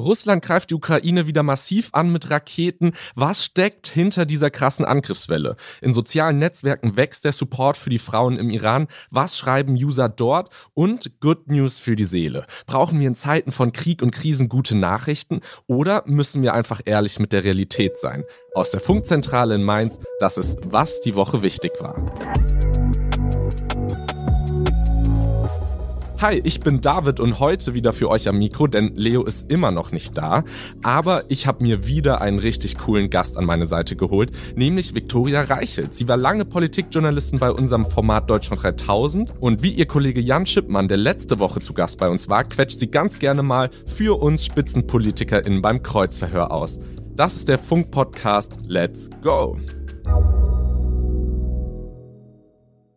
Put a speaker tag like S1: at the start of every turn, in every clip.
S1: Russland greift die Ukraine wieder massiv an mit Raketen. Was steckt hinter dieser krassen Angriffswelle? In sozialen Netzwerken wächst der Support für die Frauen im Iran. Was schreiben User dort? Und Good News für die Seele. Brauchen wir in Zeiten von Krieg und Krisen gute Nachrichten oder müssen wir einfach ehrlich mit der Realität sein? Aus der Funkzentrale in Mainz, das ist, was die Woche wichtig war. Hi, ich bin David und heute wieder für euch am Mikro, denn Leo ist immer noch nicht da. Aber ich habe mir wieder einen richtig coolen Gast an meine Seite geholt, nämlich Viktoria Reichelt. Sie war lange Politikjournalistin bei unserem Format Deutschland 3000 und wie ihr Kollege Jan Schippmann, der letzte Woche zu Gast bei uns war, quetscht sie ganz gerne mal für uns SpitzenpolitikerInnen beim Kreuzverhör aus. Das ist der Funk-Podcast Let's Go!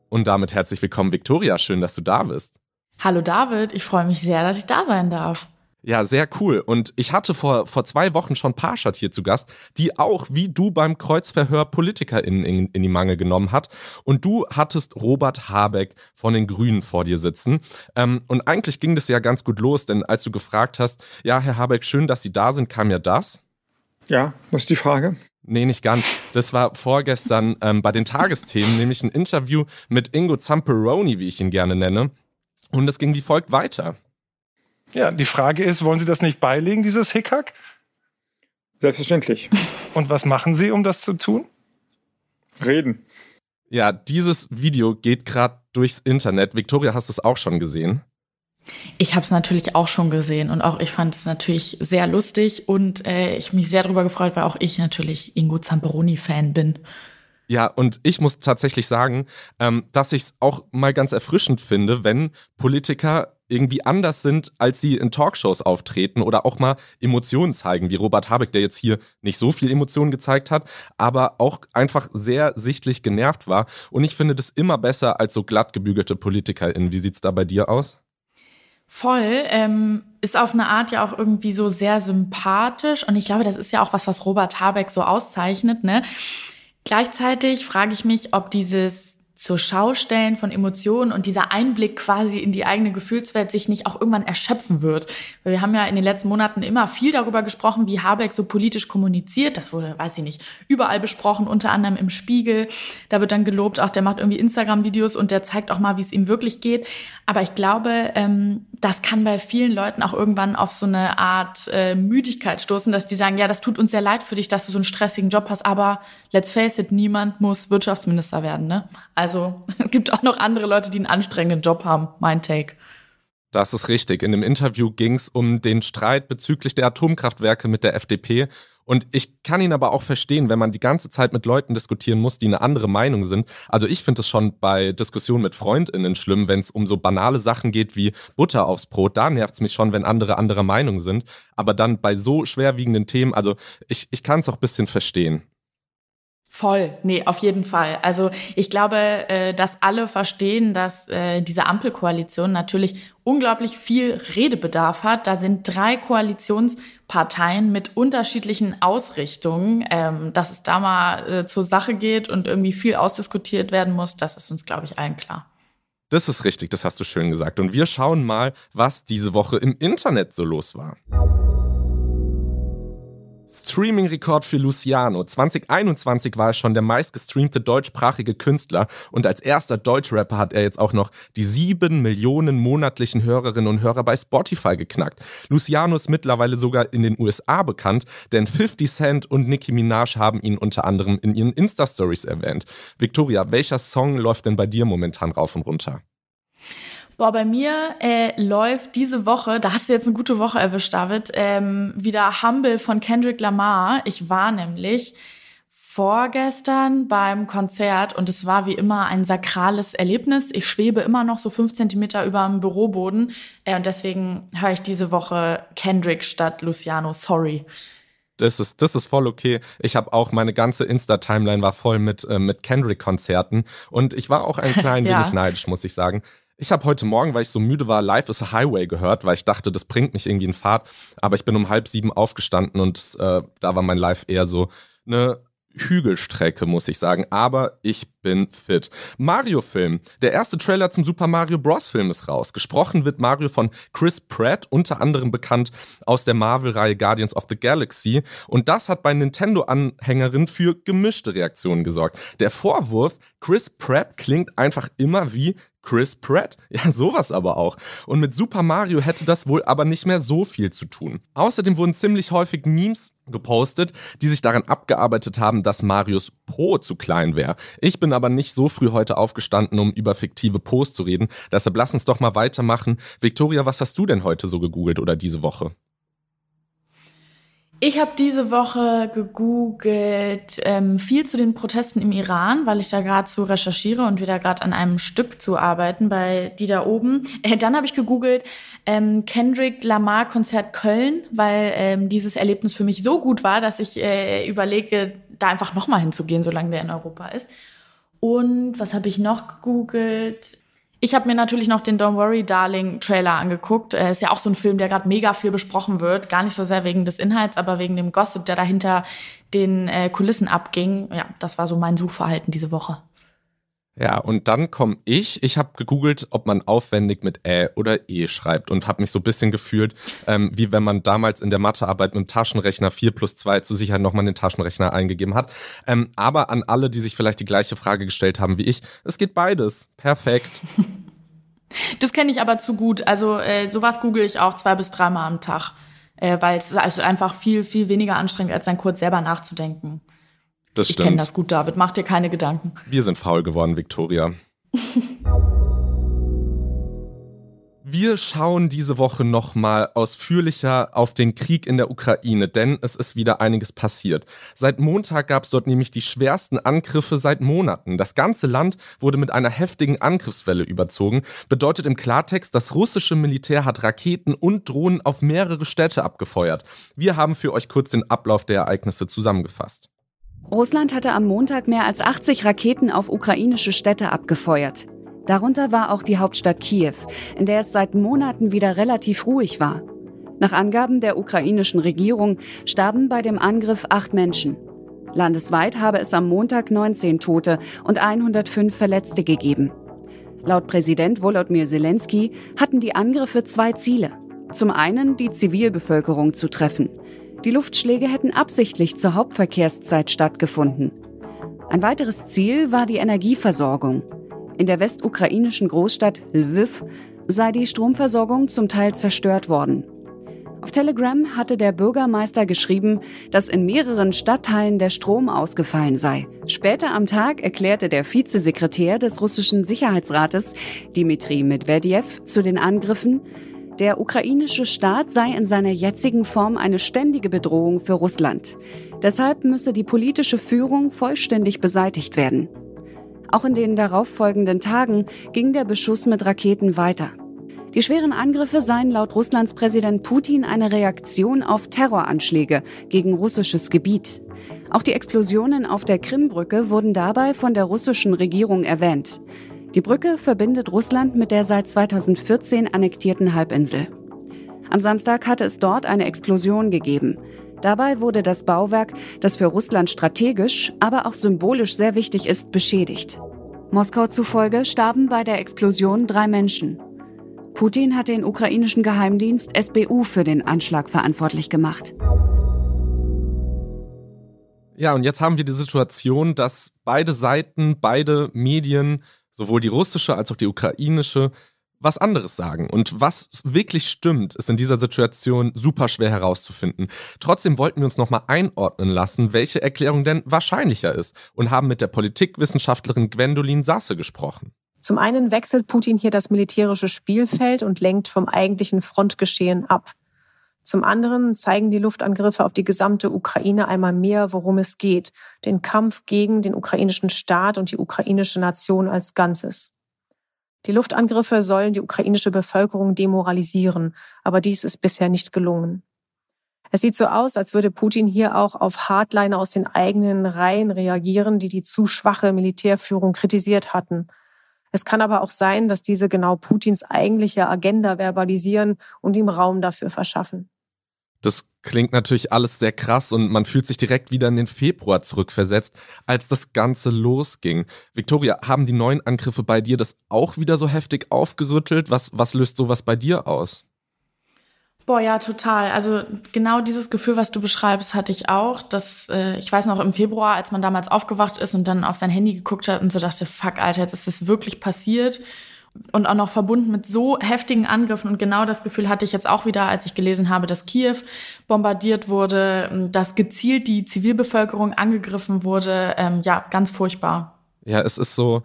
S1: Und damit herzlich willkommen, Viktoria. Schön, dass du da bist.
S2: Hallo David, ich freue mich sehr, dass ich da sein darf.
S1: Ja, sehr cool. Und ich hatte vor, vor zwei Wochen schon Parshad hier zu Gast, die auch wie du beim Kreuzverhör PolitikerInnen in, in die Mangel genommen hat. Und du hattest Robert Habeck von den Grünen vor dir sitzen. Ähm, und eigentlich ging das ja ganz gut los, denn als du gefragt hast, ja, Herr Habeck, schön, dass Sie da sind, kam ja das.
S3: Ja, was ist die Frage?
S1: Nee, nicht ganz. Das war vorgestern ähm, bei den Tagesthemen, nämlich ein Interview mit Ingo Zamperoni, wie ich ihn gerne nenne. Und es ging wie folgt weiter.
S4: Ja, die Frage ist, wollen Sie das nicht beilegen, dieses Hickhack?
S3: Selbstverständlich.
S4: Und was machen Sie, um das zu tun?
S3: Reden.
S1: Ja, dieses Video geht gerade durchs Internet. Victoria, hast du es auch schon gesehen?
S2: Ich habe es natürlich auch schon gesehen und auch ich fand es natürlich sehr lustig und äh, ich mich sehr darüber gefreut, weil auch ich natürlich Ingo Zamperoni-Fan bin.
S1: Ja, und ich muss tatsächlich sagen, ähm, dass ich es auch mal ganz erfrischend finde, wenn Politiker irgendwie anders sind, als sie in Talkshows auftreten oder auch mal Emotionen zeigen, wie Robert Habeck, der jetzt hier nicht so viel Emotionen gezeigt hat, aber auch einfach sehr sichtlich genervt war. Und ich finde das immer besser als so glatt gebügelte PolitikerInnen. Wie sieht es da bei dir aus?
S2: Voll, ähm, ist auf eine Art ja auch irgendwie so sehr sympathisch. Und ich glaube, das ist ja auch was, was Robert Habeck so auszeichnet, ne? Gleichzeitig frage ich mich, ob dieses zur Schaustellen von Emotionen und dieser Einblick quasi in die eigene Gefühlswelt sich nicht auch irgendwann erschöpfen wird. Weil wir haben ja in den letzten Monaten immer viel darüber gesprochen, wie Habeck so politisch kommuniziert. Das wurde, weiß ich nicht, überall besprochen, unter anderem im Spiegel. Da wird dann gelobt, auch der macht irgendwie Instagram-Videos und der zeigt auch mal, wie es ihm wirklich geht. Aber ich glaube, ähm, das kann bei vielen Leuten auch irgendwann auf so eine Art äh, Müdigkeit stoßen, dass die sagen, ja, das tut uns sehr leid für dich, dass du so einen stressigen Job hast, aber let's face it, niemand muss Wirtschaftsminister werden, ne? Also es gibt auch noch andere Leute, die einen anstrengenden Job haben. Mein Take.
S1: Das ist richtig. In dem Interview ging es um den Streit bezüglich der Atomkraftwerke mit der FDP. Und ich kann ihn aber auch verstehen, wenn man die ganze Zeit mit Leuten diskutieren muss, die eine andere Meinung sind. Also ich finde es schon bei Diskussionen mit FreundInnen schlimm, wenn es um so banale Sachen geht wie Butter aufs Brot. Da nervt es mich schon, wenn andere anderer Meinung sind. Aber dann bei so schwerwiegenden Themen, also ich, ich kann es auch ein bisschen verstehen.
S2: Voll, nee, auf jeden Fall. Also ich glaube, äh, dass alle verstehen, dass äh, diese Ampelkoalition natürlich unglaublich viel Redebedarf hat. Da sind drei Koalitionsparteien mit unterschiedlichen Ausrichtungen. Ähm, dass es da mal äh, zur Sache geht und irgendwie viel ausdiskutiert werden muss, das ist uns, glaube ich, allen klar.
S1: Das ist richtig, das hast du schön gesagt. Und wir schauen mal, was diese Woche im Internet so los war. Streaming-Rekord für Luciano. 2021 war er schon der meistgestreamte deutschsprachige Künstler und als erster Deutschrapper hat er jetzt auch noch die sieben Millionen monatlichen Hörerinnen und Hörer bei Spotify geknackt. Luciano ist mittlerweile sogar in den USA bekannt, denn 50 Cent und Nicki Minaj haben ihn unter anderem in ihren Insta-Stories erwähnt. Victoria, welcher Song läuft denn bei dir momentan rauf und runter?
S2: Boah, bei mir äh, läuft diese Woche, da hast du jetzt eine gute Woche erwischt, David, ähm, wieder Humble von Kendrick Lamar. Ich war nämlich vorgestern beim Konzert und es war wie immer ein sakrales Erlebnis. Ich schwebe immer noch so fünf Zentimeter über dem Büroboden äh, und deswegen höre ich diese Woche Kendrick statt Luciano. Sorry.
S1: Das ist, das ist voll okay. Ich habe auch meine ganze Insta-Timeline war voll mit, äh, mit Kendrick-Konzerten und ich war auch ein klein ja. wenig neidisch, muss ich sagen. Ich habe heute Morgen, weil ich so müde war, Life is a Highway gehört, weil ich dachte, das bringt mich irgendwie in Fahrt. Aber ich bin um halb sieben aufgestanden und äh, da war mein Life eher so eine Hügelstrecke, muss ich sagen. Aber ich bin fit. Mario-Film. Der erste Trailer zum Super Mario Bros. Film ist raus. Gesprochen wird Mario von Chris Pratt, unter anderem bekannt aus der Marvel-Reihe Guardians of the Galaxy. Und das hat bei Nintendo-Anhängerinnen für gemischte Reaktionen gesorgt. Der Vorwurf, Chris Pratt klingt einfach immer wie Chris Pratt. Ja, sowas aber auch. Und mit Super Mario hätte das wohl aber nicht mehr so viel zu tun. Außerdem wurden ziemlich häufig Memes gepostet, die sich daran abgearbeitet haben, dass Marios Po zu klein wäre. Ich bin aber nicht so früh heute aufgestanden, um über fiktive Po's zu reden. Deshalb lass uns doch mal weitermachen. Victoria, was hast du denn heute so gegoogelt oder diese Woche?
S2: Ich habe diese Woche gegoogelt ähm, viel zu den Protesten im Iran, weil ich da gerade so recherchiere und wieder gerade an einem Stück zu arbeiten bei die da oben. Äh, dann habe ich gegoogelt ähm, Kendrick Lamar Konzert Köln, weil ähm, dieses Erlebnis für mich so gut war, dass ich äh, überlege, da einfach nochmal hinzugehen, solange der in Europa ist. Und was habe ich noch gegoogelt? Ich habe mir natürlich noch den Don't Worry Darling Trailer angeguckt. Äh, ist ja auch so ein Film, der gerade mega viel besprochen wird. Gar nicht so sehr wegen des Inhalts, aber wegen dem Gossip, der dahinter den äh, Kulissen abging. Ja, das war so mein Suchverhalten diese Woche.
S1: Ja, und dann komme ich. Ich habe gegoogelt, ob man aufwendig mit Ä oder E schreibt und habe mich so ein bisschen gefühlt, ähm, wie wenn man damals in der Mathearbeit mit dem Taschenrechner 4 plus 2 zu Sicherheit nochmal den Taschenrechner eingegeben hat. Ähm, aber an alle, die sich vielleicht die gleiche Frage gestellt haben wie ich, es geht beides. Perfekt.
S2: Das kenne ich aber zu gut. Also äh, sowas google ich auch zwei bis dreimal am Tag, äh, weil es also einfach viel, viel weniger anstrengend, als dann kurz selber nachzudenken.
S1: Das
S2: ich kenne das gut, David. Mach dir keine Gedanken.
S1: Wir sind faul geworden, Victoria. Wir schauen diese Woche nochmal ausführlicher auf den Krieg in der Ukraine, denn es ist wieder einiges passiert. Seit Montag gab es dort nämlich die schwersten Angriffe seit Monaten. Das ganze Land wurde mit einer heftigen Angriffswelle überzogen. Bedeutet im Klartext, das russische Militär hat Raketen und Drohnen auf mehrere Städte abgefeuert. Wir haben für euch kurz den Ablauf der Ereignisse zusammengefasst.
S5: Russland hatte am Montag mehr als 80 Raketen auf ukrainische Städte abgefeuert. Darunter war auch die Hauptstadt Kiew, in der es seit Monaten wieder relativ ruhig war. Nach Angaben der ukrainischen Regierung starben bei dem Angriff acht Menschen. Landesweit habe es am Montag 19 Tote und 105 Verletzte gegeben. Laut Präsident Volodymyr Zelensky hatten die Angriffe zwei Ziele. Zum einen die Zivilbevölkerung zu treffen. Die Luftschläge hätten absichtlich zur Hauptverkehrszeit stattgefunden. Ein weiteres Ziel war die Energieversorgung. In der westukrainischen Großstadt Lviv sei die Stromversorgung zum Teil zerstört worden. Auf Telegram hatte der Bürgermeister geschrieben, dass in mehreren Stadtteilen der Strom ausgefallen sei. Später am Tag erklärte der Vizesekretär des russischen Sicherheitsrates, Dmitri Medvedev, zu den Angriffen, der ukrainische Staat sei in seiner jetzigen Form eine ständige Bedrohung für Russland. Deshalb müsse die politische Führung vollständig beseitigt werden. Auch in den darauffolgenden Tagen ging der Beschuss mit Raketen weiter. Die schweren Angriffe seien laut Russlands Präsident Putin eine Reaktion auf Terroranschläge gegen russisches Gebiet. Auch die Explosionen auf der Krimbrücke wurden dabei von der russischen Regierung erwähnt. Die Brücke verbindet Russland mit der seit 2014 annektierten Halbinsel. Am Samstag hatte es dort eine Explosion gegeben. Dabei wurde das Bauwerk, das für Russland strategisch, aber auch symbolisch sehr wichtig ist, beschädigt. Moskau zufolge starben bei der Explosion drei Menschen. Putin hat den ukrainischen Geheimdienst SBU für den Anschlag verantwortlich gemacht.
S1: Ja, und jetzt haben wir die Situation, dass beide Seiten, beide Medien sowohl die russische als auch die ukrainische, was anderes sagen. Und was wirklich stimmt, ist in dieser Situation super schwer herauszufinden. Trotzdem wollten wir uns nochmal einordnen lassen, welche Erklärung denn wahrscheinlicher ist und haben mit der Politikwissenschaftlerin Gwendolin Sasse gesprochen.
S6: Zum einen wechselt Putin hier das militärische Spielfeld und lenkt vom eigentlichen Frontgeschehen ab. Zum anderen zeigen die Luftangriffe auf die gesamte Ukraine einmal mehr, worum es geht. Den Kampf gegen den ukrainischen Staat und die ukrainische Nation als Ganzes. Die Luftangriffe sollen die ukrainische Bevölkerung demoralisieren, aber dies ist bisher nicht gelungen. Es sieht so aus, als würde Putin hier auch auf Hardliner aus den eigenen Reihen reagieren, die die zu schwache Militärführung kritisiert hatten. Es kann aber auch sein, dass diese genau Putins eigentliche Agenda verbalisieren und ihm Raum dafür verschaffen.
S1: Das Klingt natürlich alles sehr krass und man fühlt sich direkt wieder in den Februar zurückversetzt, als das Ganze losging. Victoria, haben die neuen Angriffe bei dir das auch wieder so heftig aufgerüttelt? Was, was löst sowas bei dir aus?
S2: Boah, ja, total. Also genau dieses Gefühl, was du beschreibst, hatte ich auch. Dass, äh, ich weiß noch im Februar, als man damals aufgewacht ist und dann auf sein Handy geguckt hat und so dachte, fuck, Alter, jetzt ist das wirklich passiert und auch noch verbunden mit so heftigen Angriffen. Und genau das Gefühl hatte ich jetzt auch wieder, als ich gelesen habe, dass Kiew bombardiert wurde, dass gezielt die Zivilbevölkerung angegriffen wurde. Ähm, ja, ganz furchtbar.
S1: Ja, es ist so,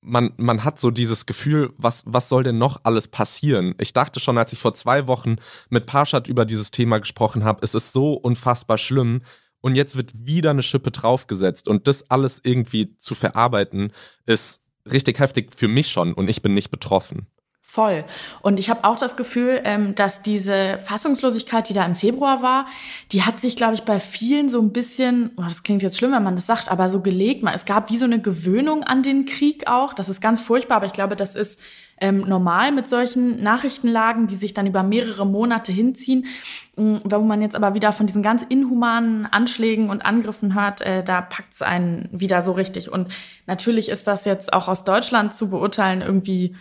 S1: man, man hat so dieses Gefühl, was, was soll denn noch alles passieren? Ich dachte schon, als ich vor zwei Wochen mit Parshad über dieses Thema gesprochen habe, es ist so unfassbar schlimm. Und jetzt wird wieder eine Schippe draufgesetzt. Und das alles irgendwie zu verarbeiten, ist richtig heftig für mich schon und ich bin nicht betroffen.
S2: Voll. Und ich habe auch das Gefühl, ähm, dass diese Fassungslosigkeit, die da im Februar war, die hat sich, glaube ich, bei vielen so ein bisschen, oh, das klingt jetzt schlimm, wenn man das sagt, aber so gelegt. Es gab wie so eine Gewöhnung an den Krieg auch. Das ist ganz furchtbar, aber ich glaube, das ist ähm, normal mit solchen Nachrichtenlagen, die sich dann über mehrere Monate hinziehen. Mm, wo man jetzt aber wieder von diesen ganz inhumanen Anschlägen und Angriffen hört, äh, da packt es einen wieder so richtig. Und natürlich ist das jetzt auch aus Deutschland zu beurteilen irgendwie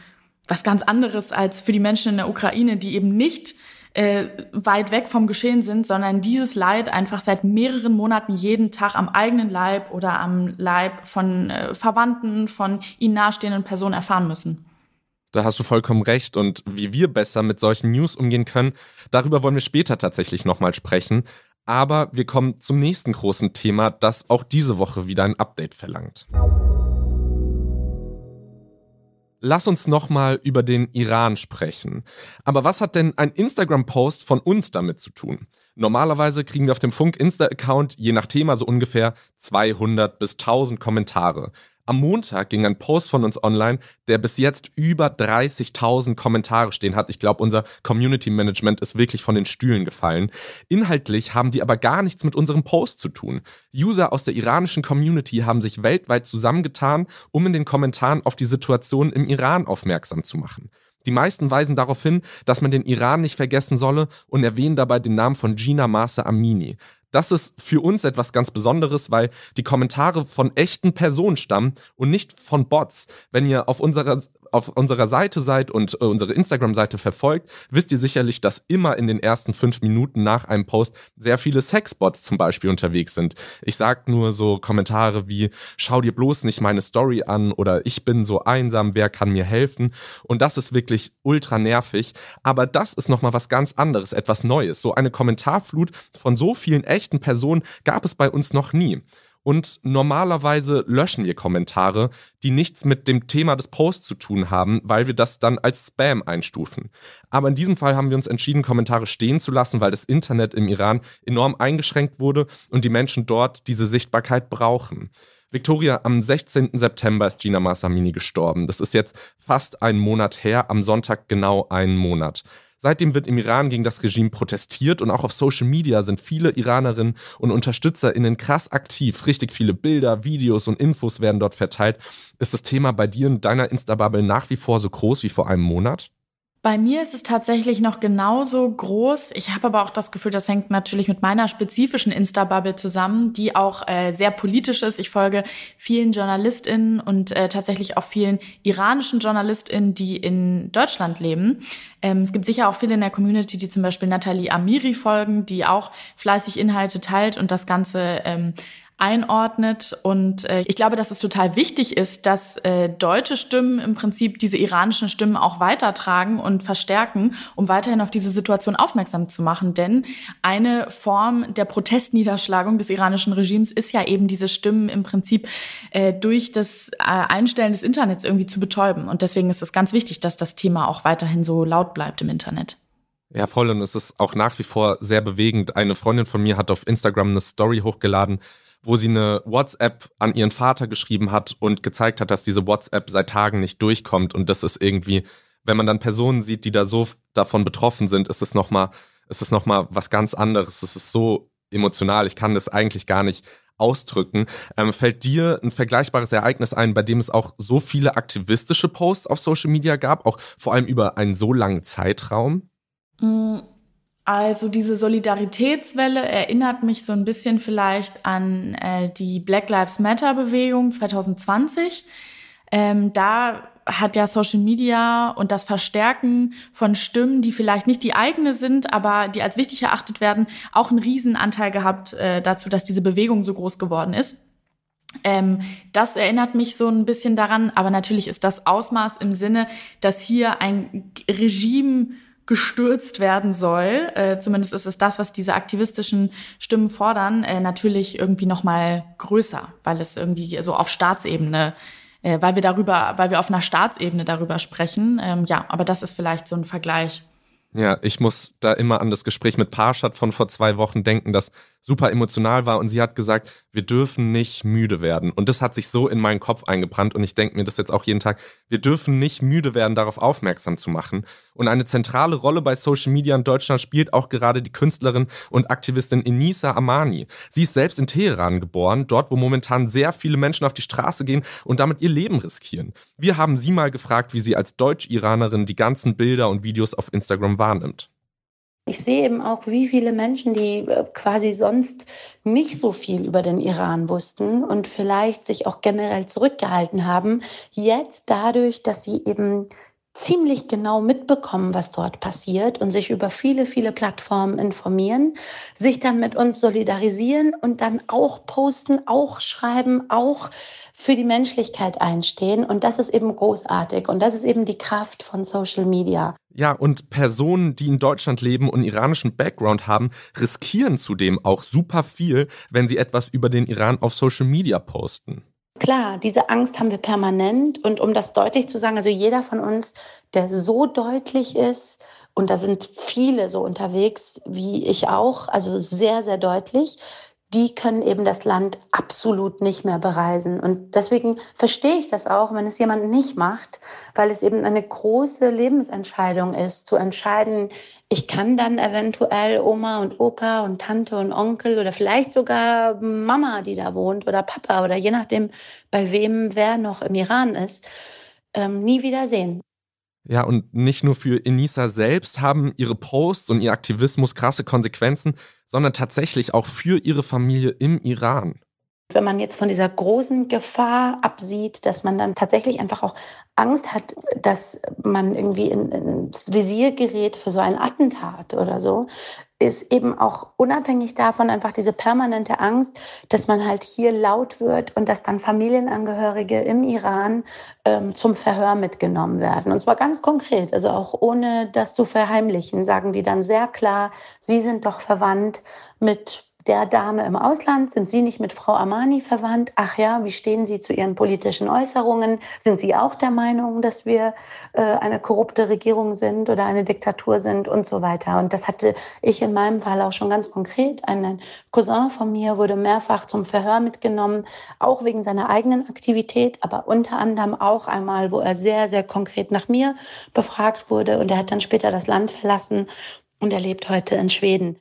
S2: was ganz anderes als für die Menschen in der Ukraine, die eben nicht äh, weit weg vom Geschehen sind, sondern dieses Leid einfach seit mehreren Monaten jeden Tag am eigenen Leib oder am Leib von äh, Verwandten, von ihnen nahestehenden Personen erfahren müssen.
S1: Da hast du vollkommen recht. Und wie wir besser mit solchen News umgehen können, darüber wollen wir später tatsächlich nochmal sprechen. Aber wir kommen zum nächsten großen Thema, das auch diese Woche wieder ein Update verlangt. Lass uns nochmal über den Iran sprechen. Aber was hat denn ein Instagram-Post von uns damit zu tun? Normalerweise kriegen wir auf dem Funk-Insta-Account je nach Thema so ungefähr 200 bis 1000 Kommentare. Am Montag ging ein Post von uns online, der bis jetzt über 30.000 Kommentare stehen hat. Ich glaube, unser Community Management ist wirklich von den Stühlen gefallen. Inhaltlich haben die aber gar nichts mit unserem Post zu tun. User aus der iranischen Community haben sich weltweit zusammengetan, um in den Kommentaren auf die Situation im Iran aufmerksam zu machen. Die meisten weisen darauf hin, dass man den Iran nicht vergessen solle und erwähnen dabei den Namen von Gina Masa Amini das ist für uns etwas ganz Besonderes, weil die Kommentare von echten Personen stammen und nicht von Bots. Wenn ihr auf unserer auf unserer Seite seid und äh, unsere Instagram-Seite verfolgt, wisst ihr sicherlich, dass immer in den ersten fünf Minuten nach einem Post sehr viele Sexbots zum Beispiel unterwegs sind. Ich sag nur so Kommentare wie, schau dir bloß nicht meine Story an oder ich bin so einsam, wer kann mir helfen? Und das ist wirklich ultra nervig. Aber das ist nochmal was ganz anderes, etwas Neues. So eine Kommentarflut von so vielen echten Personen gab es bei uns noch nie. Und normalerweise löschen wir Kommentare, die nichts mit dem Thema des Posts zu tun haben, weil wir das dann als Spam einstufen. Aber in diesem Fall haben wir uns entschieden, Kommentare stehen zu lassen, weil das Internet im Iran enorm eingeschränkt wurde und die Menschen dort diese Sichtbarkeit brauchen. Victoria, am 16. September ist Gina Masamini gestorben. Das ist jetzt fast einen Monat her, am Sonntag genau einen Monat. Seitdem wird im Iran gegen das Regime protestiert und auch auf Social Media sind viele Iranerinnen und UnterstützerInnen krass aktiv. Richtig viele Bilder, Videos und Infos werden dort verteilt. Ist das Thema bei dir und deiner Insta-Bubble nach wie vor so groß wie vor einem Monat?
S2: Bei mir ist es tatsächlich noch genauso groß. Ich habe aber auch das Gefühl, das hängt natürlich mit meiner spezifischen Insta-Bubble zusammen, die auch äh, sehr politisch ist. Ich folge vielen JournalistInnen und äh, tatsächlich auch vielen iranischen JournalistInnen, die in Deutschland leben. Ähm, es gibt sicher auch viele in der Community, die zum Beispiel Nathalie Amiri folgen, die auch fleißig Inhalte teilt und das Ganze ähm, einordnet. Und äh, ich glaube, dass es total wichtig ist, dass äh, deutsche Stimmen im Prinzip diese iranischen Stimmen auch weitertragen und verstärken, um weiterhin auf diese Situation aufmerksam zu machen. Denn eine Form der Protestniederschlagung des iranischen Regimes ist ja eben diese Stimmen im Prinzip äh, durch das äh, Einstellen des Internets irgendwie zu betäuben. Und deswegen ist es ganz wichtig, dass das Thema auch weiterhin so laut bleibt im Internet.
S1: Ja, voll. Und es ist auch nach wie vor sehr bewegend. Eine Freundin von mir hat auf Instagram eine Story hochgeladen, wo sie eine WhatsApp an ihren Vater geschrieben hat und gezeigt hat, dass diese WhatsApp seit Tagen nicht durchkommt. Und das ist irgendwie, wenn man dann Personen sieht, die da so davon betroffen sind, ist es nochmal, ist es nochmal was ganz anderes. Es ist so emotional. Ich kann das eigentlich gar nicht ausdrücken. Ähm, fällt dir ein vergleichbares Ereignis ein, bei dem es auch so viele aktivistische Posts auf Social Media gab, auch vor allem über einen so langen Zeitraum?
S2: Also diese Solidaritätswelle erinnert mich so ein bisschen vielleicht an äh, die Black Lives Matter Bewegung 2020. Ähm, da hat ja Social Media und das Verstärken von Stimmen, die vielleicht nicht die eigene sind, aber die als wichtig erachtet werden, auch einen Riesenanteil gehabt äh, dazu, dass diese Bewegung so groß geworden ist. Ähm, das erinnert mich so ein bisschen daran, aber natürlich ist das Ausmaß im Sinne, dass hier ein Regime gestürzt werden soll, äh, zumindest ist es das, was diese aktivistischen Stimmen fordern, äh, natürlich irgendwie noch mal größer, weil es irgendwie so auf Staatsebene, äh, weil wir darüber, weil wir auf einer Staatsebene darüber sprechen. Ähm, ja, aber das ist vielleicht so ein Vergleich.
S1: Ja, ich muss da immer an das Gespräch mit Parshad von vor zwei Wochen denken, das super emotional war und sie hat gesagt, wir dürfen nicht müde werden. Und das hat sich so in meinen Kopf eingebrannt und ich denke mir das jetzt auch jeden Tag, wir dürfen nicht müde werden, darauf aufmerksam zu machen. Und eine zentrale Rolle bei Social Media in Deutschland spielt auch gerade die Künstlerin und Aktivistin Enisa Amani. Sie ist selbst in Teheran geboren, dort wo momentan sehr viele Menschen auf die Straße gehen und damit ihr Leben riskieren. Wir haben sie mal gefragt, wie sie als Deutsch-Iranerin die ganzen Bilder und Videos auf Instagram wahrnimmt.
S7: Ich sehe eben auch, wie viele Menschen, die äh, quasi sonst nicht so viel über den Iran wussten und vielleicht sich auch generell zurückgehalten haben, jetzt dadurch, dass sie eben ziemlich genau mitbekommen, was dort passiert und sich über viele, viele Plattformen informieren, sich dann mit uns solidarisieren und dann auch posten, auch schreiben, auch für die Menschlichkeit einstehen. Und das ist eben großartig. Und das ist eben die Kraft von Social Media.
S1: Ja, und Personen, die in Deutschland leben und iranischen Background haben, riskieren zudem auch super viel, wenn sie etwas über den Iran auf Social Media posten.
S7: Klar, diese Angst haben wir permanent. Und um das deutlich zu sagen, also jeder von uns, der so deutlich ist, und da sind viele so unterwegs, wie ich auch, also sehr, sehr deutlich, die können eben das Land absolut nicht mehr bereisen. Und deswegen verstehe ich das auch, wenn es jemand nicht macht, weil es eben eine große Lebensentscheidung ist, zu entscheiden, ich kann dann eventuell Oma und Opa und Tante und Onkel oder vielleicht sogar Mama, die da wohnt oder Papa oder je nachdem, bei wem wer noch im Iran ist, ähm, nie wiedersehen.
S1: Ja, und nicht nur für Enisa selbst haben ihre Posts und ihr Aktivismus krasse Konsequenzen, sondern tatsächlich auch für ihre Familie im Iran.
S7: Wenn man jetzt von dieser großen Gefahr absieht, dass man dann tatsächlich einfach auch Angst hat, dass man irgendwie ins Visier gerät für so ein Attentat oder so, ist eben auch unabhängig davon einfach diese permanente Angst, dass man halt hier laut wird und dass dann Familienangehörige im Iran ähm, zum Verhör mitgenommen werden. Und zwar ganz konkret, also auch ohne das zu verheimlichen, sagen die dann sehr klar, sie sind doch verwandt mit der Dame im Ausland? Sind Sie nicht mit Frau Amani verwandt? Ach ja, wie stehen Sie zu Ihren politischen Äußerungen? Sind Sie auch der Meinung, dass wir äh, eine korrupte Regierung sind oder eine Diktatur sind und so weiter? Und das hatte ich in meinem Fall auch schon ganz konkret. Ein Cousin von mir wurde mehrfach zum Verhör mitgenommen, auch wegen seiner eigenen Aktivität, aber unter anderem auch einmal, wo er sehr, sehr konkret nach mir befragt wurde. Und er hat dann später das Land verlassen und er lebt heute in Schweden.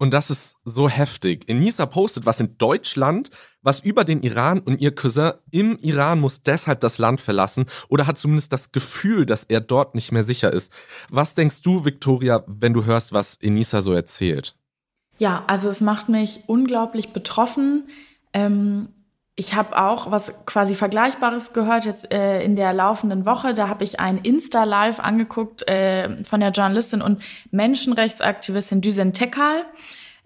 S1: Und das ist so heftig. Enisa postet was in Deutschland, was über den Iran und ihr Cousin im Iran muss deshalb das Land verlassen oder hat zumindest das Gefühl, dass er dort nicht mehr sicher ist. Was denkst du, Victoria, wenn du hörst, was Enisa so erzählt?
S2: Ja, also es macht mich unglaublich betroffen. Ähm, ich habe auch was quasi Vergleichbares gehört jetzt äh, in der laufenden Woche. Da habe ich ein Insta-Live angeguckt äh, von der Journalistin und Menschenrechtsaktivistin Düsen Tekal.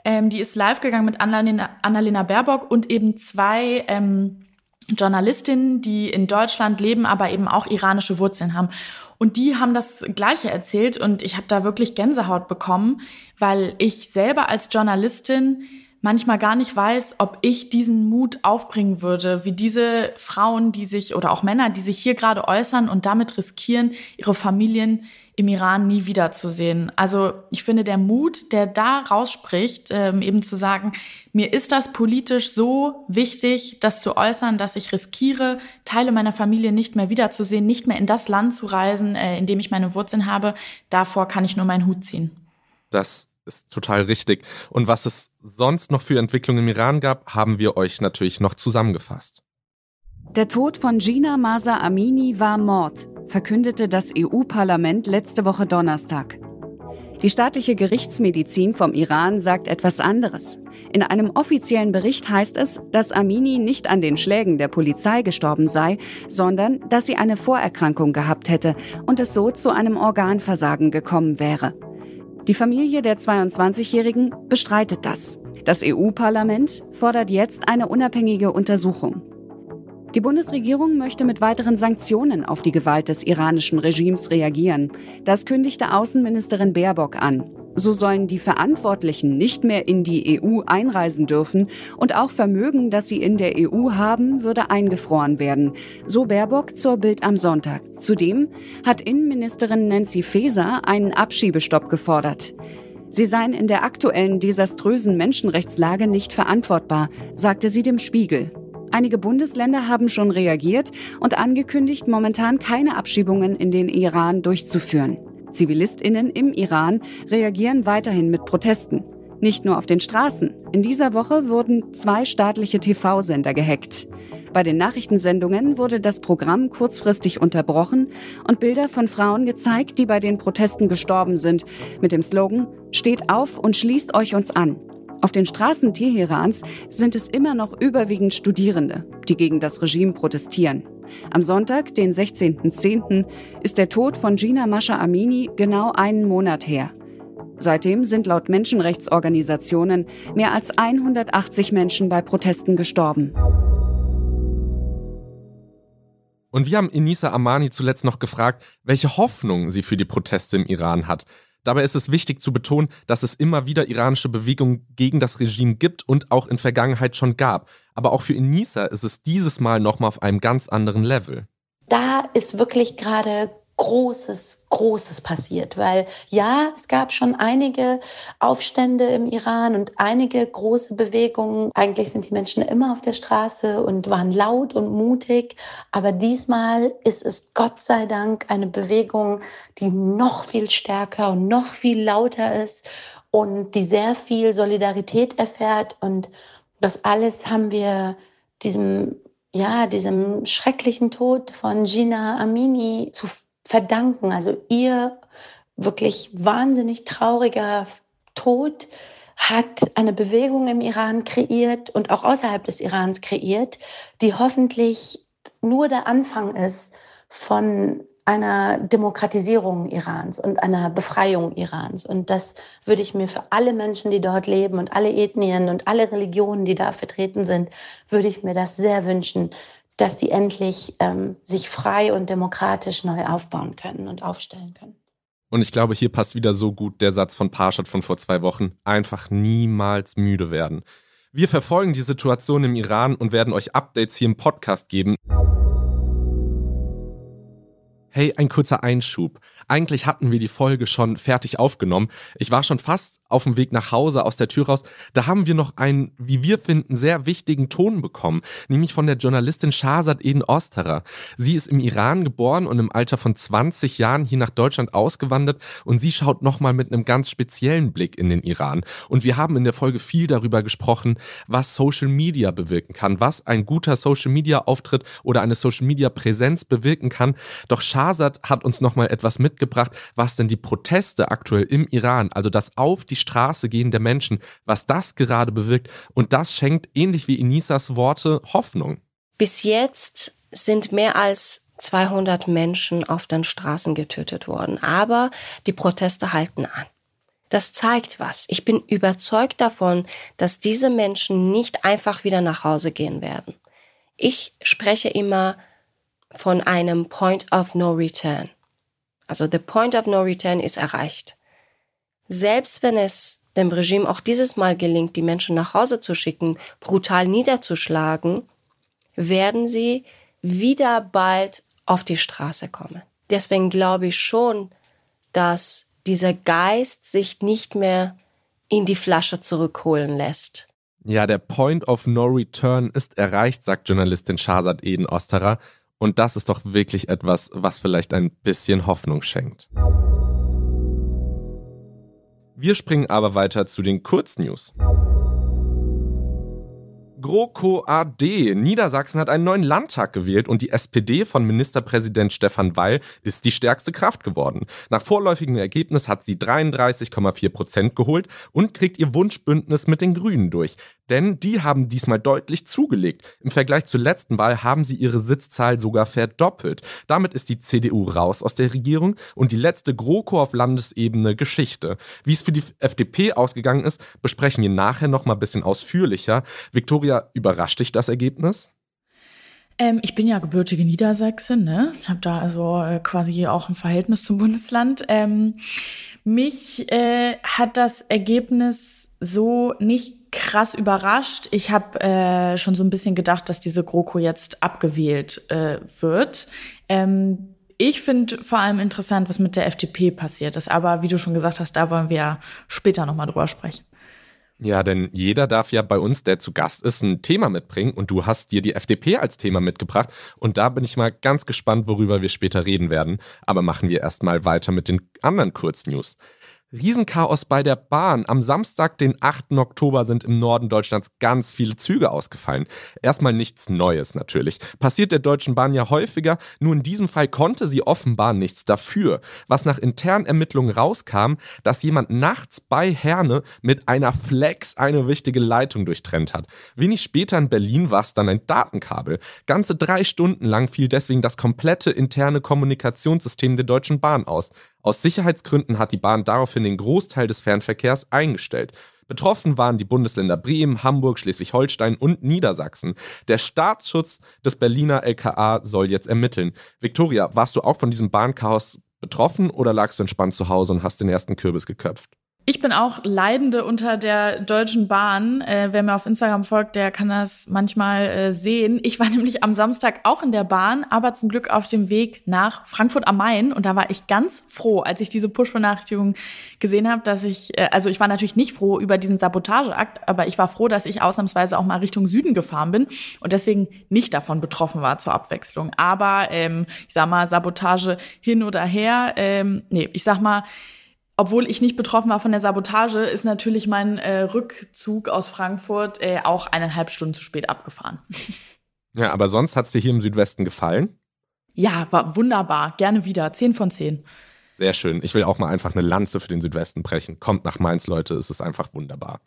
S2: Ähm, die ist live gegangen mit Annalena, Annalena Baerbock und eben zwei ähm, Journalistinnen, die in Deutschland leben, aber eben auch iranische Wurzeln haben. Und die haben das Gleiche erzählt und ich habe da wirklich Gänsehaut bekommen, weil ich selber als Journalistin manchmal gar nicht weiß, ob ich diesen Mut aufbringen würde, wie diese Frauen, die sich oder auch Männer, die sich hier gerade äußern und damit riskieren, ihre Familien im Iran nie wiederzusehen. Also ich finde, der Mut, der da rausspricht, ähm, eben zu sagen, mir ist das politisch so wichtig, das zu äußern, dass ich riskiere, Teile meiner Familie nicht mehr wiederzusehen, nicht mehr in das Land zu reisen, äh, in dem ich meine Wurzeln habe, davor kann ich nur meinen Hut ziehen.
S1: Das ist total richtig. Und was es sonst noch für Entwicklungen im Iran gab, haben wir euch natürlich noch zusammengefasst.
S5: Der Tod von Gina Masa Amini war Mord, verkündete das EU-Parlament letzte Woche Donnerstag. Die staatliche Gerichtsmedizin vom Iran sagt etwas anderes. In einem offiziellen Bericht heißt es, dass Amini nicht an den Schlägen der Polizei gestorben sei, sondern dass sie eine Vorerkrankung gehabt hätte und es so zu einem Organversagen gekommen wäre. Die Familie der 22-Jährigen bestreitet das. Das EU-Parlament fordert jetzt eine unabhängige Untersuchung. Die Bundesregierung möchte mit weiteren Sanktionen auf die Gewalt des iranischen Regimes reagieren. Das kündigte Außenministerin Baerbock an. So sollen die Verantwortlichen nicht mehr in die EU einreisen dürfen und auch Vermögen, das sie in der EU haben, würde eingefroren werden. So Baerbock zur Bild am Sonntag. Zudem hat Innenministerin Nancy Faeser einen Abschiebestopp gefordert. Sie seien in der aktuellen desaströsen Menschenrechtslage nicht verantwortbar, sagte sie dem Spiegel. Einige Bundesländer haben schon reagiert und angekündigt, momentan keine Abschiebungen in den Iran durchzuführen. Zivilistinnen im Iran reagieren weiterhin mit Protesten. Nicht nur auf den Straßen. In dieser Woche wurden zwei staatliche TV-Sender gehackt. Bei den Nachrichtensendungen wurde das Programm kurzfristig unterbrochen und Bilder von Frauen gezeigt, die bei den Protesten gestorben sind, mit dem Slogan Steht auf und schließt euch uns an. Auf den Straßen Teherans sind es immer noch überwiegend Studierende, die gegen das Regime protestieren. Am Sonntag, den 16.10., ist der Tod von Gina Mascha Amini genau einen Monat her. Seitdem sind laut Menschenrechtsorganisationen mehr als 180 Menschen bei Protesten gestorben.
S1: Und wir haben Inisa Amani zuletzt noch gefragt, welche Hoffnung sie für die Proteste im Iran hat. Dabei ist es wichtig zu betonen, dass es immer wieder iranische Bewegungen gegen das Regime gibt und auch in Vergangenheit schon gab. Aber auch für Enisa ist es dieses Mal nochmal auf einem ganz anderen Level.
S7: Da ist wirklich gerade Großes, Großes passiert, weil ja, es gab schon einige Aufstände im Iran und einige große Bewegungen. Eigentlich sind die Menschen immer auf der Straße und waren laut und mutig, aber diesmal ist es Gott sei Dank eine Bewegung, die noch viel stärker und noch viel lauter ist und die sehr viel Solidarität erfährt. Und das alles haben wir diesem ja, diesem schrecklichen Tod von Gina Amini zu verdanken. Also ihr wirklich wahnsinnig trauriger Tod hat eine Bewegung im Iran kreiert und auch außerhalb des Irans kreiert, die hoffentlich nur der Anfang ist von einer Demokratisierung Irans und einer Befreiung Irans. Und das würde ich mir für alle Menschen, die dort leben und alle Ethnien und alle Religionen, die da vertreten sind, würde ich mir das sehr wünschen, dass die endlich ähm, sich frei und demokratisch neu aufbauen können und aufstellen können.
S1: Und ich glaube, hier passt wieder so gut der Satz von Parshad von vor zwei Wochen. Einfach niemals müde werden. Wir verfolgen die Situation im Iran und werden euch Updates hier im Podcast geben. Hey, ein kurzer Einschub. Eigentlich hatten wir die Folge schon fertig aufgenommen. Ich war schon fast auf dem Weg nach Hause aus der Tür raus. Da haben wir noch einen, wie wir finden, sehr wichtigen Ton bekommen, nämlich von der Journalistin Shahzad Eden Osterer. Sie ist im Iran geboren und im Alter von 20 Jahren hier nach Deutschland ausgewandert und sie schaut nochmal mit einem ganz speziellen Blick in den Iran. Und wir haben in der Folge viel darüber gesprochen, was Social Media bewirken kann, was ein guter Social Media Auftritt oder eine Social Media Präsenz bewirken kann. Doch Shahzad Shahzad hat uns nochmal etwas mitgebracht, was denn die Proteste aktuell im Iran, also das auf die Straße gehen der Menschen, was das gerade bewirkt. Und das schenkt, ähnlich wie Inisas Worte, Hoffnung.
S8: Bis jetzt sind mehr als 200 Menschen auf den Straßen getötet worden. Aber die Proteste halten an. Das zeigt was. Ich bin überzeugt davon, dass diese Menschen nicht einfach wieder nach Hause gehen werden. Ich spreche immer von einem Point of No Return. Also the Point of No Return ist erreicht. Selbst wenn es dem Regime auch dieses Mal gelingt, die Menschen nach Hause zu schicken, brutal niederzuschlagen, werden sie wieder bald auf die Straße kommen. Deswegen glaube ich schon, dass dieser Geist sich nicht mehr in die Flasche zurückholen lässt.
S1: Ja, der Point of No Return ist erreicht, sagt Journalistin Shahzad Eden Osterer. Und das ist doch wirklich etwas, was vielleicht ein bisschen Hoffnung schenkt. Wir springen aber weiter zu den Kurznews. GroKo AD. Niedersachsen hat einen neuen Landtag gewählt und die SPD von Ministerpräsident Stefan Weil ist die stärkste Kraft geworden. Nach vorläufigem Ergebnis hat sie 33,4 Prozent geholt und kriegt ihr Wunschbündnis mit den Grünen durch. Denn die haben diesmal deutlich zugelegt. Im Vergleich zur letzten Wahl haben sie ihre Sitzzahl sogar verdoppelt. Damit ist die CDU raus aus der Regierung und die letzte GroKo auf Landesebene Geschichte. Wie es für die FDP ausgegangen ist, besprechen wir nachher noch mal ein bisschen ausführlicher. Viktoria, überrascht dich das Ergebnis?
S2: Ähm, ich bin ja gebürtige Niedersachsen, ne? Ich habe da also äh, quasi auch ein Verhältnis zum Bundesland. Ähm, mich äh, hat das Ergebnis so nicht krass überrascht. Ich habe äh, schon so ein bisschen gedacht, dass diese GroKo jetzt abgewählt äh, wird. Ähm, ich finde vor allem interessant, was mit der FDP passiert ist. Aber wie du schon gesagt hast, da wollen wir ja später nochmal drüber sprechen.
S1: Ja, denn jeder darf ja bei uns, der zu Gast ist, ein Thema mitbringen und du hast dir die FDP als Thema mitgebracht und da bin ich mal ganz gespannt, worüber wir später reden werden. Aber machen wir erstmal weiter mit den anderen Kurznews. Riesenchaos bei der Bahn. Am Samstag, den 8. Oktober, sind im Norden Deutschlands ganz viele Züge ausgefallen. Erstmal nichts Neues natürlich. Passiert der Deutschen Bahn ja häufiger, nur in diesem Fall konnte sie offenbar nichts dafür. Was nach internen Ermittlungen rauskam, dass jemand nachts bei Herne mit einer Flex eine wichtige Leitung durchtrennt hat. Wenig später in Berlin war es dann ein Datenkabel. Ganze drei Stunden lang fiel deswegen das komplette interne Kommunikationssystem der Deutschen Bahn aus. Aus Sicherheitsgründen hat die Bahn daraufhin den Großteil des Fernverkehrs eingestellt. Betroffen waren die Bundesländer Bremen, Hamburg, Schleswig-Holstein und Niedersachsen. Der Staatsschutz des Berliner LKA soll jetzt ermitteln. Viktoria, warst du auch von diesem Bahnchaos betroffen oder lagst du entspannt zu Hause und hast den ersten Kürbis geköpft?
S2: Ich bin auch Leidende unter der Deutschen Bahn. Äh, wer mir auf Instagram folgt, der kann das manchmal äh, sehen. Ich war nämlich am Samstag auch in der Bahn, aber zum Glück auf dem Weg nach Frankfurt am Main. Und da war ich ganz froh, als ich diese Push-Benachrichtigung gesehen habe, dass ich, äh, also ich war natürlich nicht froh über diesen Sabotageakt, aber ich war froh, dass ich ausnahmsweise auch mal Richtung Süden gefahren bin und deswegen nicht davon betroffen war zur Abwechslung. Aber ähm, ich sag mal, Sabotage hin oder her, ähm, nee, ich sag mal, obwohl ich nicht betroffen war von der Sabotage, ist natürlich mein äh, Rückzug aus Frankfurt äh, auch eineinhalb Stunden zu spät abgefahren.
S1: Ja, aber sonst hat es dir hier im Südwesten gefallen?
S2: Ja, war wunderbar. Gerne wieder. Zehn von zehn.
S1: Sehr schön. Ich will auch mal einfach eine Lanze für den Südwesten brechen. Kommt nach Mainz, Leute. Es ist einfach wunderbar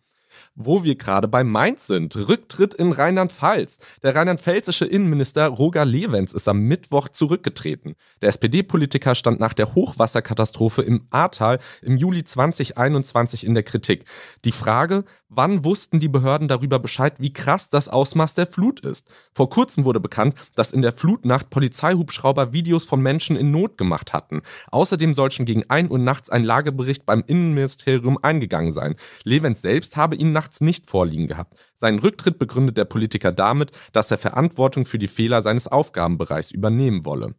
S1: wo wir gerade bei Mainz sind. Rücktritt in Rheinland-Pfalz. Der rheinland-pfälzische Innenminister Roger Lewens ist am Mittwoch zurückgetreten. Der SPD-Politiker stand nach der Hochwasserkatastrophe im Ahrtal im Juli 2021 in der Kritik. Die Frage, wann wussten die Behörden darüber Bescheid, wie krass das Ausmaß der Flut ist? Vor kurzem wurde bekannt, dass in der Flutnacht Polizeihubschrauber Videos von Menschen in Not gemacht hatten. Außerdem soll schon gegen 1 Uhr nachts ein Lagebericht beim Innenministerium eingegangen sein. Lewens selbst habe ihn nach nachts nicht vorliegen gehabt. Seinen Rücktritt begründet der Politiker damit, dass er Verantwortung für die Fehler seines Aufgabenbereichs übernehmen wolle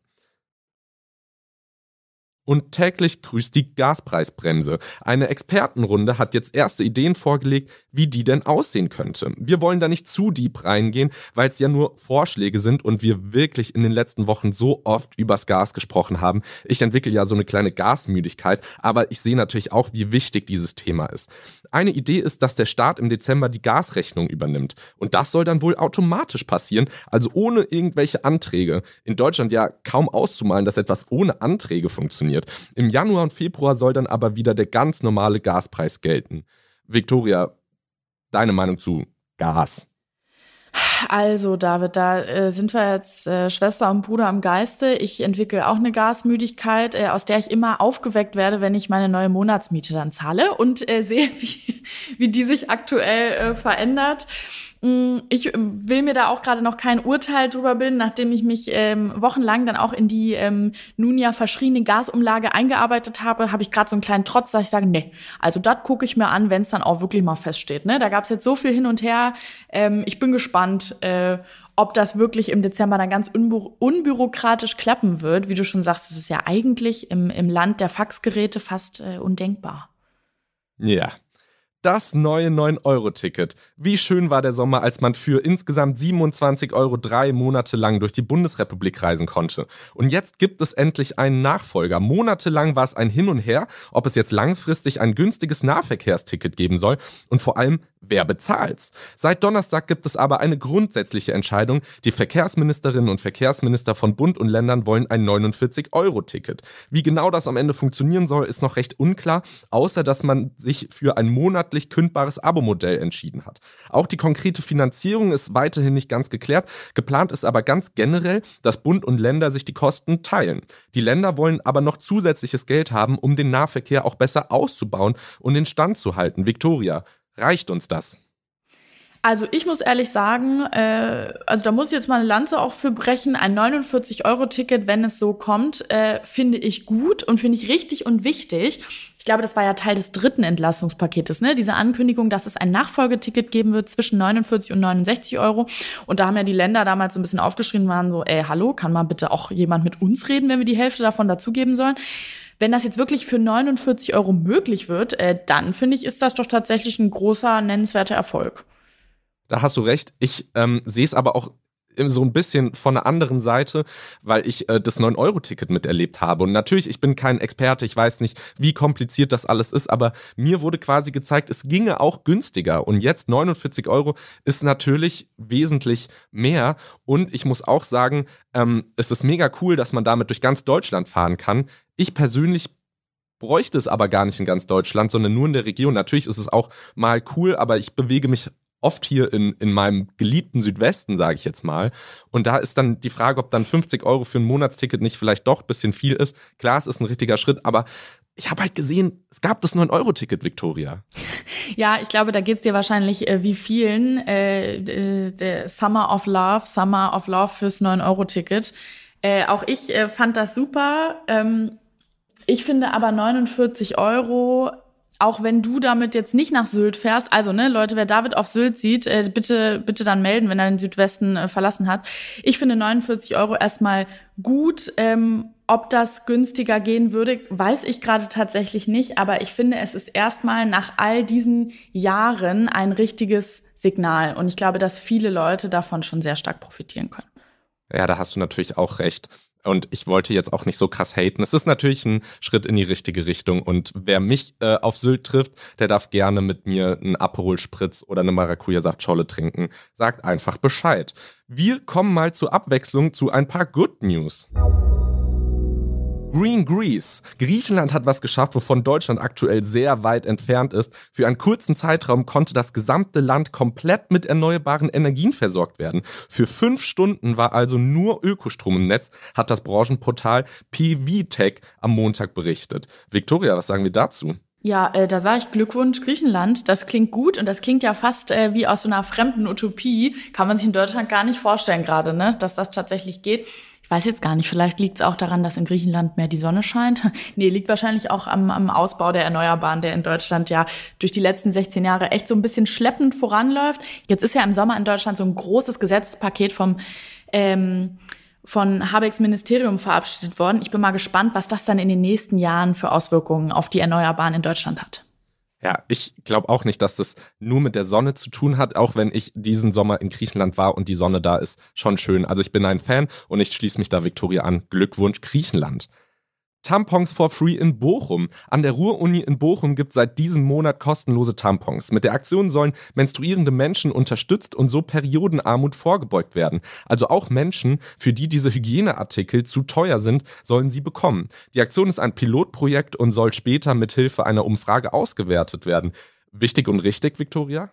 S1: und täglich grüßt die Gaspreisbremse. Eine Expertenrunde hat jetzt erste Ideen vorgelegt, wie die denn aussehen könnte. Wir wollen da nicht zu deep reingehen, weil es ja nur Vorschläge sind und wir wirklich in den letzten Wochen so oft übers Gas gesprochen haben. Ich entwickle ja so eine kleine Gasmüdigkeit, aber ich sehe natürlich auch, wie wichtig dieses Thema ist. Eine Idee ist, dass der Staat im Dezember die Gasrechnung übernimmt. Und das soll dann wohl automatisch passieren, also ohne irgendwelche Anträge. In Deutschland ja kaum auszumalen, dass etwas ohne Anträge funktioniert funktioniert. Im Januar und Februar soll dann aber wieder der ganz normale Gaspreis gelten. Victoria, deine Meinung zu Gas?
S2: Also, David, da äh, sind wir jetzt äh, Schwester und Bruder am Geiste. Ich entwickle auch eine Gasmüdigkeit, äh, aus der ich immer aufgeweckt werde, wenn ich meine neue Monatsmiete dann zahle und äh, sehe, wie, wie die sich aktuell äh, verändert. Mm, ich ähm, will mir da auch gerade noch kein Urteil drüber bilden, nachdem ich mich ähm, wochenlang dann auch in die ähm, nun ja verschriene Gasumlage eingearbeitet habe, habe ich gerade so einen kleinen Trotz, dass ich sage, nee, also das gucke ich mir an, wenn es dann auch wirklich mal feststeht. Ne? Da gab es jetzt so viel hin und her. Ähm, ich bin gespannt, äh, ob das wirklich im Dezember dann ganz unbü unbürokratisch klappen wird. Wie du schon sagst, es ist ja eigentlich im, im Land der Faxgeräte fast äh, undenkbar.
S1: Ja, Das neue 9-Euro-Ticket. Wie schön war der Sommer, als man für insgesamt 27 Euro drei Monate lang durch die Bundesrepublik reisen konnte. Und jetzt gibt es endlich einen Nachfolger. Monatelang war es ein Hin und Her, ob es jetzt langfristig ein günstiges Nahverkehrsticket geben soll und vor allem, wer bezahlt's? Seit Donnerstag gibt es aber eine grundsätzliche Entscheidung. Die Verkehrsministerinnen und Verkehrsminister von Bund und Ländern wollen ein 49-Euro-Ticket. Wie genau das am Ende funktionieren soll, ist noch recht unklar, außer dass man sich für ein Monat monatlich kündbares Abo-Modell entschieden hat. Auch die konkrete Finanzierung ist weiterhin nicht ganz geklärt. Geplant ist aber ganz generell, dass Bund und Länder sich die Kosten teilen. Die Länder wollen aber noch zusätzliches Geld haben, um den Nahverkehr auch besser auszubauen und den Stand zu halten. Victoria, reicht uns das?
S2: Also ich muss ehrlich sagen, äh, also da muss ich jetzt mal eine Lanze auch für brechen. Ein 49-Euro-Ticket, wenn es so kommt, äh, finde ich gut und finde ich richtig und wichtig glaube, das war ja Teil des dritten Entlastungspaketes, ne? Diese Ankündigung, dass es ein Nachfolgeticket geben wird zwischen 49 und 69 Euro. Und da haben ja die Länder damals so ein bisschen aufgeschrien, waren so, ey, hallo, kann mal bitte auch jemand mit uns reden, wenn wir die Hälfte davon dazugeben sollen? Wenn das jetzt wirklich für 49 Euro möglich wird, äh, dann finde ich, ist das doch tatsächlich ein großer, nennenswerter Erfolg.
S1: Da hast du recht. Ich ähm, sehe es aber auch so ein bisschen von einer anderen Seite, weil ich äh, das 9-Euro-Ticket miterlebt habe. Und natürlich, ich bin kein Experte, ich weiß nicht, wie kompliziert das alles ist, aber mir wurde quasi gezeigt, es ginge auch günstiger. Und jetzt 49 Euro ist natürlich wesentlich mehr. Und ich muss auch sagen, ähm, es ist mega cool, dass man damit durch ganz Deutschland fahren kann. Ich persönlich bräuchte es aber gar nicht in ganz Deutschland, sondern nur in der Region. Natürlich ist es auch mal cool, aber ich bewege mich oft hier in, in meinem geliebten Südwesten, sage ich jetzt mal. Und da ist dann die Frage, ob dann 50 Euro für ein Monatsticket nicht vielleicht doch ein bisschen viel ist. Klar, es ist ein richtiger Schritt, aber ich habe halt gesehen, es gab das 9-Euro-Ticket, Victoria.
S2: Ja, ich glaube, da geht's dir wahrscheinlich äh, wie vielen. Äh, äh Summer of Love, Summer of Love fürs 9-Euro-Ticket. Äh, auch ich äh, fand das super. Ähm, ich finde aber 49 Euro auch wenn du damit jetzt nicht nach Sylt fährst, also ne, Leute, wer David auf Sylt sieht, äh, bitte, bitte dann melden, wenn er den Südwesten äh, verlassen hat. Ich finde 49 Euro erstmal gut. Ähm, ob das günstiger gehen würde, weiß ich gerade tatsächlich nicht, aber ich finde, es ist erstmal nach all diesen Jahren ein richtiges Signal. Und ich glaube, dass viele Leute davon schon sehr stark profitieren können.
S1: Ja, da hast du natürlich auch recht. Und ich wollte jetzt auch nicht so krass haten. Es ist natürlich ein Schritt in die richtige Richtung. Und wer mich äh, auf Sylt trifft, der darf gerne mit mir einen Aperol Spritz oder eine Maracuja-Saftscholle trinken. Sagt einfach Bescheid. Wir kommen mal zur Abwechslung zu ein paar Good News. Green Greece. Griechenland hat was geschafft, wovon Deutschland aktuell sehr weit entfernt ist. Für einen kurzen Zeitraum konnte das gesamte Land komplett mit erneuerbaren Energien versorgt werden. Für fünf Stunden war also nur Ökostrom im Netz, hat das Branchenportal PVTech am Montag berichtet. Victoria, was sagen wir dazu?
S2: Ja, äh, da sage ich Glückwunsch Griechenland. Das klingt gut und das klingt ja fast äh, wie aus so einer fremden Utopie. Kann man sich in Deutschland gar nicht vorstellen gerade, ne? dass das tatsächlich geht. Ich weiß jetzt gar nicht, vielleicht liegt es auch daran, dass in Griechenland mehr die Sonne scheint. nee, liegt wahrscheinlich auch am, am Ausbau der Erneuerbaren, der in Deutschland ja durch die letzten 16 Jahre echt so ein bisschen schleppend voranläuft. Jetzt ist ja im Sommer in Deutschland so ein großes Gesetzespaket vom ähm, von Habecks Ministerium verabschiedet worden. Ich bin mal gespannt, was das dann in den nächsten Jahren für Auswirkungen auf die Erneuerbaren in Deutschland hat.
S1: Ja, ich glaube auch nicht, dass das nur mit der Sonne zu tun hat, auch wenn ich diesen Sommer in Griechenland war und die Sonne da ist. Schon schön. Also ich bin ein Fan und ich schließe mich da Victoria an. Glückwunsch Griechenland. Tampons for free in Bochum. An der Ruhr-Uni in Bochum gibt seit diesem Monat kostenlose Tampons. Mit der Aktion sollen menstruierende Menschen unterstützt und so Periodenarmut vorgebeugt werden. Also auch Menschen, für die diese Hygieneartikel zu teuer sind, sollen sie bekommen. Die Aktion ist ein Pilotprojekt und soll später mit Hilfe einer Umfrage ausgewertet werden. Wichtig und richtig, Victoria?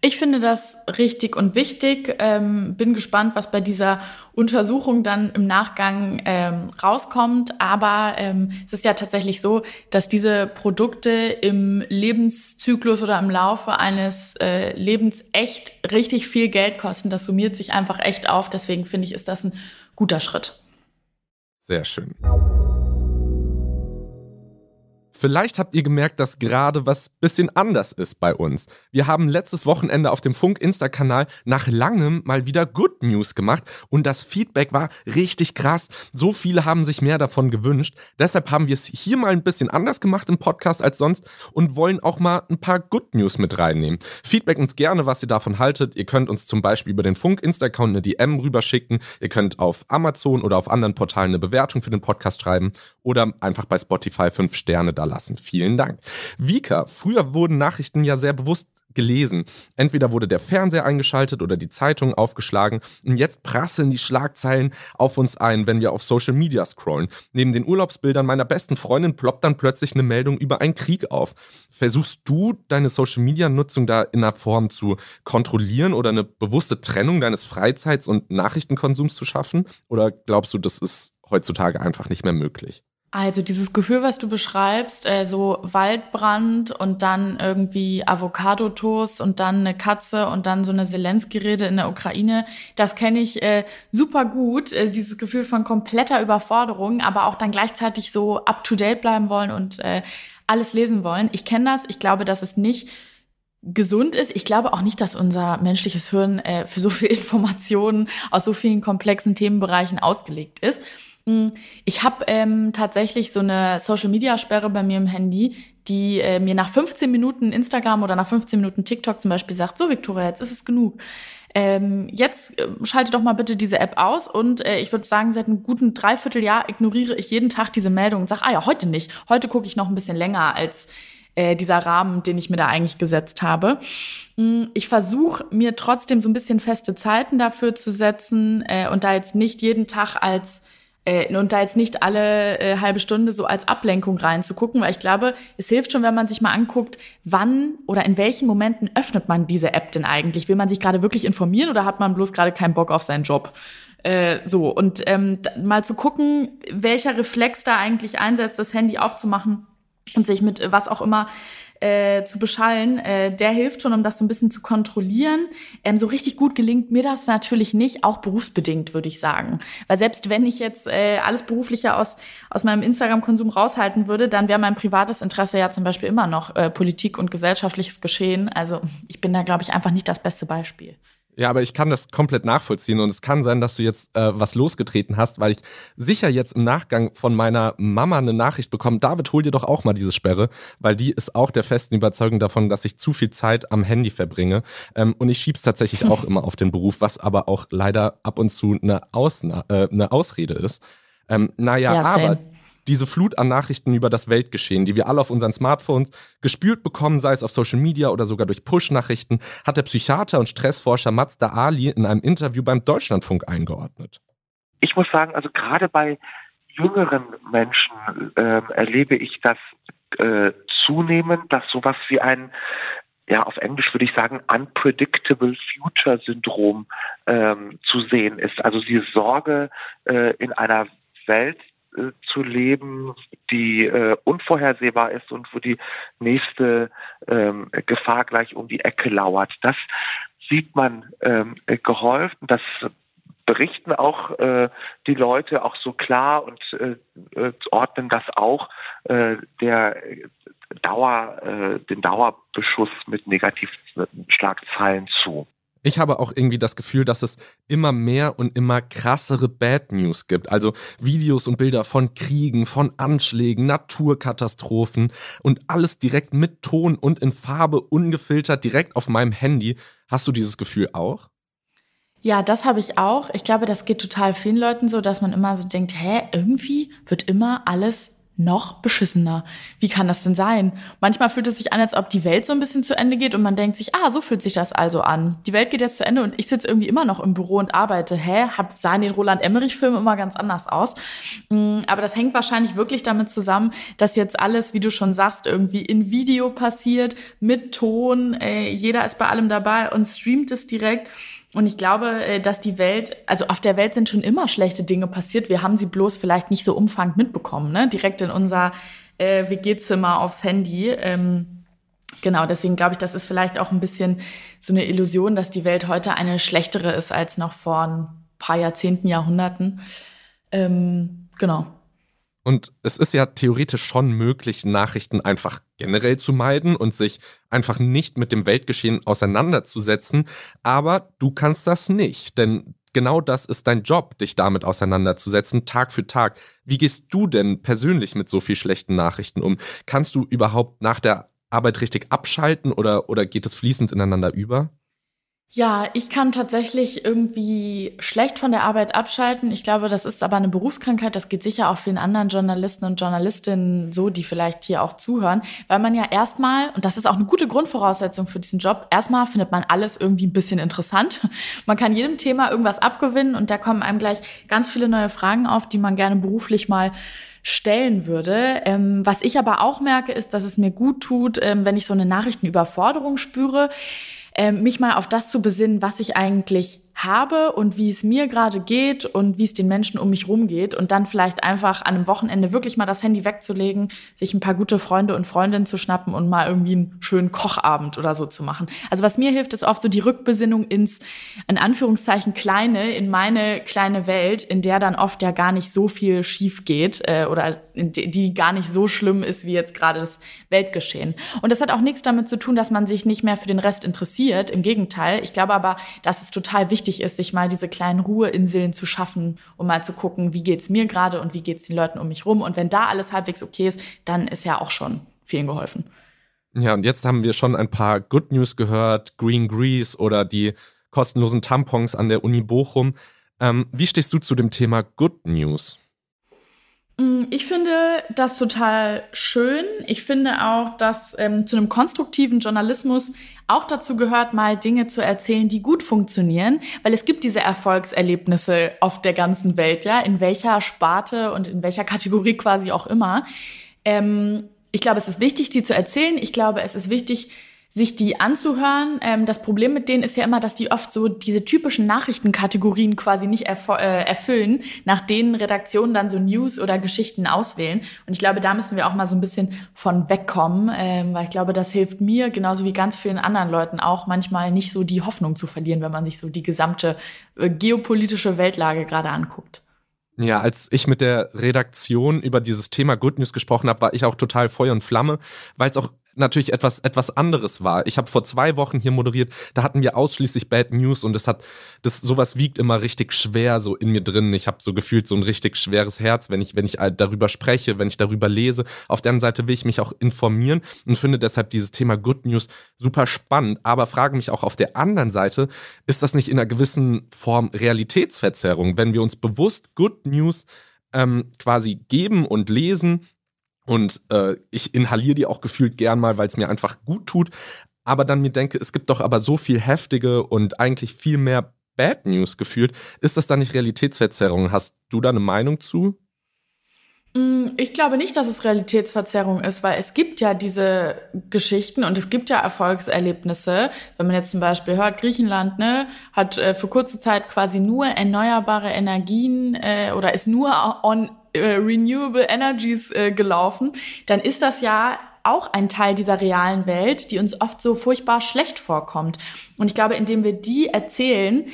S2: Ich finde das richtig und wichtig. Ähm, bin gespannt, was bei dieser Untersuchung dann im Nachgang ähm, rauskommt. Aber ähm, es ist ja tatsächlich so, dass diese Produkte im Lebenszyklus oder im Laufe eines äh, Lebens echt richtig viel Geld kosten. Das summiert sich einfach echt auf. Deswegen finde ich, ist das ein guter Schritt.
S1: Sehr schön. Vielleicht habt ihr gemerkt, dass gerade was bisschen anders ist bei uns. Wir haben letztes Wochenende auf dem Funk Insta-Kanal nach langem mal wieder Good News gemacht und das Feedback war richtig krass. So viele haben sich mehr davon gewünscht. Deshalb haben wir es hier mal ein bisschen anders gemacht im Podcast als sonst und wollen auch mal ein paar Good News mit reinnehmen. Feedback uns gerne, was ihr davon haltet. Ihr könnt uns zum Beispiel über den Funk Insta-Account eine DM rüberschicken. Ihr könnt auf Amazon oder auf anderen Portalen eine Bewertung für den Podcast schreiben oder einfach bei Spotify fünf Sterne da lassen. Vielen Dank. Vika, früher wurden Nachrichten ja sehr bewusst gelesen. Entweder wurde der Fernseher eingeschaltet oder die Zeitung aufgeschlagen und jetzt prasseln die Schlagzeilen auf uns ein, wenn wir auf Social Media scrollen. Neben den Urlaubsbildern meiner besten Freundin ploppt dann plötzlich eine Meldung über einen Krieg auf. Versuchst du deine Social Media Nutzung da in einer Form zu kontrollieren oder eine bewusste Trennung deines Freizeits- und Nachrichtenkonsums zu schaffen? Oder glaubst du, das ist heutzutage einfach nicht mehr möglich?
S2: Also dieses Gefühl, was du beschreibst, äh, so Waldbrand und dann irgendwie Avocado-Toast und dann eine Katze und dann so eine Zelensky-Rede in der Ukraine, das kenne ich äh, super gut. Äh, dieses Gefühl von kompletter Überforderung, aber auch dann gleichzeitig so up-to-date bleiben wollen und äh, alles lesen wollen. Ich kenne das. Ich glaube, dass es nicht gesund ist. Ich glaube auch nicht, dass unser menschliches Hirn äh, für so viel Informationen aus so vielen komplexen Themenbereichen ausgelegt ist. Ich habe ähm, tatsächlich so eine Social-Media-Sperre bei mir im Handy, die äh, mir nach 15 Minuten Instagram oder nach 15 Minuten TikTok zum Beispiel sagt, so Victoria, jetzt ist es genug. Ähm, jetzt äh, schalte doch mal bitte diese App aus und äh, ich würde sagen, seit einem guten Dreivierteljahr ignoriere ich jeden Tag diese Meldung und sage, ah ja, heute nicht. Heute gucke ich noch ein bisschen länger als äh, dieser Rahmen, den ich mir da eigentlich gesetzt habe. Hm, ich versuche mir trotzdem so ein bisschen feste Zeiten dafür zu setzen äh, und da jetzt nicht jeden Tag als und da jetzt nicht alle äh, halbe Stunde so als Ablenkung reinzugucken, weil ich glaube, es hilft schon, wenn man sich mal anguckt, wann oder in welchen Momenten öffnet man diese App denn eigentlich? Will man sich gerade wirklich informieren oder hat man bloß gerade keinen Bock auf seinen Job? Äh, so, und ähm, mal zu gucken, welcher Reflex da eigentlich einsetzt, das Handy aufzumachen und sich mit was auch immer äh, zu beschallen, äh, der hilft schon, um das so ein bisschen zu kontrollieren. Ähm, so richtig gut gelingt mir das natürlich nicht, auch berufsbedingt, würde ich sagen. Weil selbst wenn ich jetzt äh, alles Berufliche aus, aus meinem Instagram-Konsum raushalten würde, dann wäre mein privates Interesse ja zum Beispiel immer noch äh, Politik und gesellschaftliches Geschehen. Also ich bin da, glaube ich, einfach nicht das beste Beispiel.
S1: Ja, aber ich kann das komplett nachvollziehen und es kann sein, dass du jetzt äh, was losgetreten hast, weil ich sicher jetzt im Nachgang von meiner Mama eine Nachricht bekomme, David, hol dir doch auch mal diese Sperre, weil die ist auch der festen Überzeugung davon, dass ich zu viel Zeit am Handy verbringe. Ähm, und ich schieb's tatsächlich auch immer auf den Beruf, was aber auch leider ab und zu eine, Ausna äh, eine Ausrede ist. Ähm, naja, ja, aber diese Flut an Nachrichten über das Weltgeschehen, die wir alle auf unseren Smartphones gespült bekommen, sei es auf Social Media oder sogar durch Push-Nachrichten, hat der Psychiater und Stressforscher Mazda Ali in einem Interview beim Deutschlandfunk eingeordnet.
S9: Ich muss sagen, also gerade bei jüngeren Menschen äh, erlebe ich das äh, zunehmend, dass sowas wie ein ja, auf Englisch würde ich sagen, unpredictable future Syndrom ähm, zu sehen ist. Also die Sorge äh, in einer Welt äh, zu leben, die äh, unvorhersehbar ist und wo die nächste ähm, Gefahr gleich um die Ecke lauert. Das sieht man ähm, gehäuft das berichten auch äh, die Leute auch so klar und äh, äh ordnen das auch äh, der Dauer, äh, den Dauerbeschuss mit Negativschlagzeilen zu.
S1: Ich habe auch irgendwie das Gefühl, dass es immer mehr und immer krassere Bad News gibt. Also Videos und Bilder von Kriegen, von Anschlägen, Naturkatastrophen und alles direkt mit Ton und in Farbe ungefiltert direkt auf meinem Handy. Hast du dieses Gefühl auch?
S2: Ja, das habe ich auch. Ich glaube, das geht total vielen Leuten so, dass man immer so denkt, hä, irgendwie wird immer alles noch beschissener. Wie kann das denn sein? Manchmal fühlt es sich an, als ob die Welt so ein bisschen zu Ende geht und man denkt sich, ah, so fühlt sich das also an. Die Welt geht jetzt zu Ende und ich sitze irgendwie immer noch im Büro und arbeite. Hä? Hab, sahen den Roland Emmerich-Film immer ganz anders aus. Mm, aber das hängt wahrscheinlich wirklich damit zusammen, dass jetzt alles, wie du schon sagst, irgendwie in Video passiert, mit Ton. Jeder ist bei allem dabei und streamt es direkt. Und ich glaube, äh, dass die Welt, also auf der Welt sind schon immer schlechte Dinge passiert. Wir haben sie bloß vielleicht nicht so umfangend mitbekommen, ne? Direkt in unser äh, WG-Zimmer aufs Handy. Ähm, genau, deswegen glaube ich, das ist vielleicht auch ein bisschen so eine Illusion, dass die Welt heute eine schlechtere ist als noch vor ein paar Jahrzehnten, Jahrhunderten. Ähm, genau.
S1: Und es ist ja theoretisch schon möglich, Nachrichten einfach generell zu meiden und sich einfach nicht mit dem Weltgeschehen auseinanderzusetzen. Aber du kannst das nicht, denn genau das ist dein Job, dich damit auseinanderzusetzen, Tag für Tag. Wie gehst du denn persönlich mit so viel schlechten Nachrichten um? Kannst du überhaupt nach der Arbeit richtig abschalten oder, oder geht es fließend ineinander über?
S2: Ja, ich kann tatsächlich irgendwie schlecht von der Arbeit abschalten. Ich glaube, das ist aber eine Berufskrankheit. Das geht sicher auch vielen anderen Journalisten und Journalistinnen so, die vielleicht hier auch zuhören, weil man ja erstmal, und das ist auch eine gute Grundvoraussetzung für diesen Job, erstmal findet man alles irgendwie ein bisschen interessant. Man kann jedem Thema irgendwas abgewinnen und da kommen einem gleich ganz viele neue Fragen auf, die man gerne beruflich mal stellen würde. Ähm, was ich aber auch merke, ist, dass es mir gut tut, ähm, wenn ich so eine Nachrichtenüberforderung spüre mich mal auf das zu besinnen, was ich eigentlich habe und wie es mir gerade geht und wie es den Menschen um mich rum geht und dann vielleicht einfach an einem Wochenende wirklich mal das Handy wegzulegen, sich ein paar gute Freunde und Freundinnen zu schnappen und mal irgendwie einen schönen Kochabend oder so zu machen. Also was mir hilft, ist oft so die Rückbesinnung ins, in Anführungszeichen, kleine, in meine kleine Welt, in der dann oft ja gar nicht so viel schief geht äh, oder die gar nicht so schlimm ist wie jetzt gerade das Weltgeschehen. Und das hat auch nichts damit zu tun, dass man sich nicht mehr für den Rest interessiert. Im Gegenteil. Ich glaube aber, dass es total wichtig wichtig ist, sich mal diese kleinen Ruheinseln zu schaffen, um mal zu gucken, wie geht's mir gerade und wie geht's den Leuten um mich rum. Und wenn da alles halbwegs okay ist, dann ist ja auch schon vielen geholfen.
S1: Ja, und jetzt haben wir schon ein paar Good News gehört, Green Grease oder die kostenlosen Tampons an der Uni Bochum. Ähm, wie stehst du zu dem Thema Good News?
S2: Mm, ich finde das total schön. Ich finde auch, dass ähm, zu einem konstruktiven Journalismus auch dazu gehört, mal Dinge zu erzählen, die gut funktionieren, weil es gibt diese Erfolgserlebnisse auf der ganzen Welt, ja, in welcher Sparte und in welcher Kategorie quasi auch immer. Ähm, ich glaube, es ist wichtig, die zu erzählen. Ich glaube, es ist wichtig, sich die anzuhören. Ähm, das Problem mit denen ist ja immer, dass die oft so diese typischen Nachrichtenkategorien quasi nicht äh, erfüllen, nach denen Redaktionen dann so News oder Geschichten auswählen. Und ich glaube, da müssen wir auch mal so ein bisschen von wegkommen, ähm, weil ich glaube, das hilft mir genauso wie ganz vielen anderen Leuten auch manchmal nicht so die Hoffnung zu verlieren, wenn man sich so die gesamte äh, geopolitische Weltlage gerade anguckt.
S1: Ja, als ich mit der Redaktion über dieses Thema Good News gesprochen habe, war ich auch total Feuer und Flamme, weil es auch natürlich etwas, etwas anderes war. Ich habe vor zwei Wochen hier moderiert, da hatten wir ausschließlich Bad News und es hat, das sowas wiegt immer richtig schwer so in mir drin. Ich habe so gefühlt so ein richtig schweres Herz, wenn ich, wenn ich darüber spreche, wenn ich darüber lese. Auf der anderen Seite will ich mich auch informieren und finde deshalb dieses Thema Good News super spannend, aber frage mich auch auf der anderen Seite, ist das nicht in einer gewissen Form Realitätsverzerrung, wenn wir uns bewusst Good News ähm, quasi geben und lesen und äh, ich inhaliere die auch gefühlt gern mal, weil es mir einfach gut tut. Aber dann mir denke, es gibt doch aber so viel heftige und eigentlich viel mehr Bad News gefühlt. Ist das dann nicht Realitätsverzerrung? Hast du da eine Meinung zu?
S2: Mm, ich glaube nicht, dass es Realitätsverzerrung ist, weil es gibt ja diese Geschichten und es gibt ja Erfolgserlebnisse. Wenn man jetzt zum Beispiel hört, Griechenland ne, hat äh, für kurze Zeit quasi nur erneuerbare Energien äh, oder ist nur on äh, Renewable Energies äh, gelaufen, dann ist das ja auch ein Teil dieser realen Welt, die uns oft so furchtbar schlecht vorkommt. Und ich glaube, indem wir die erzählen,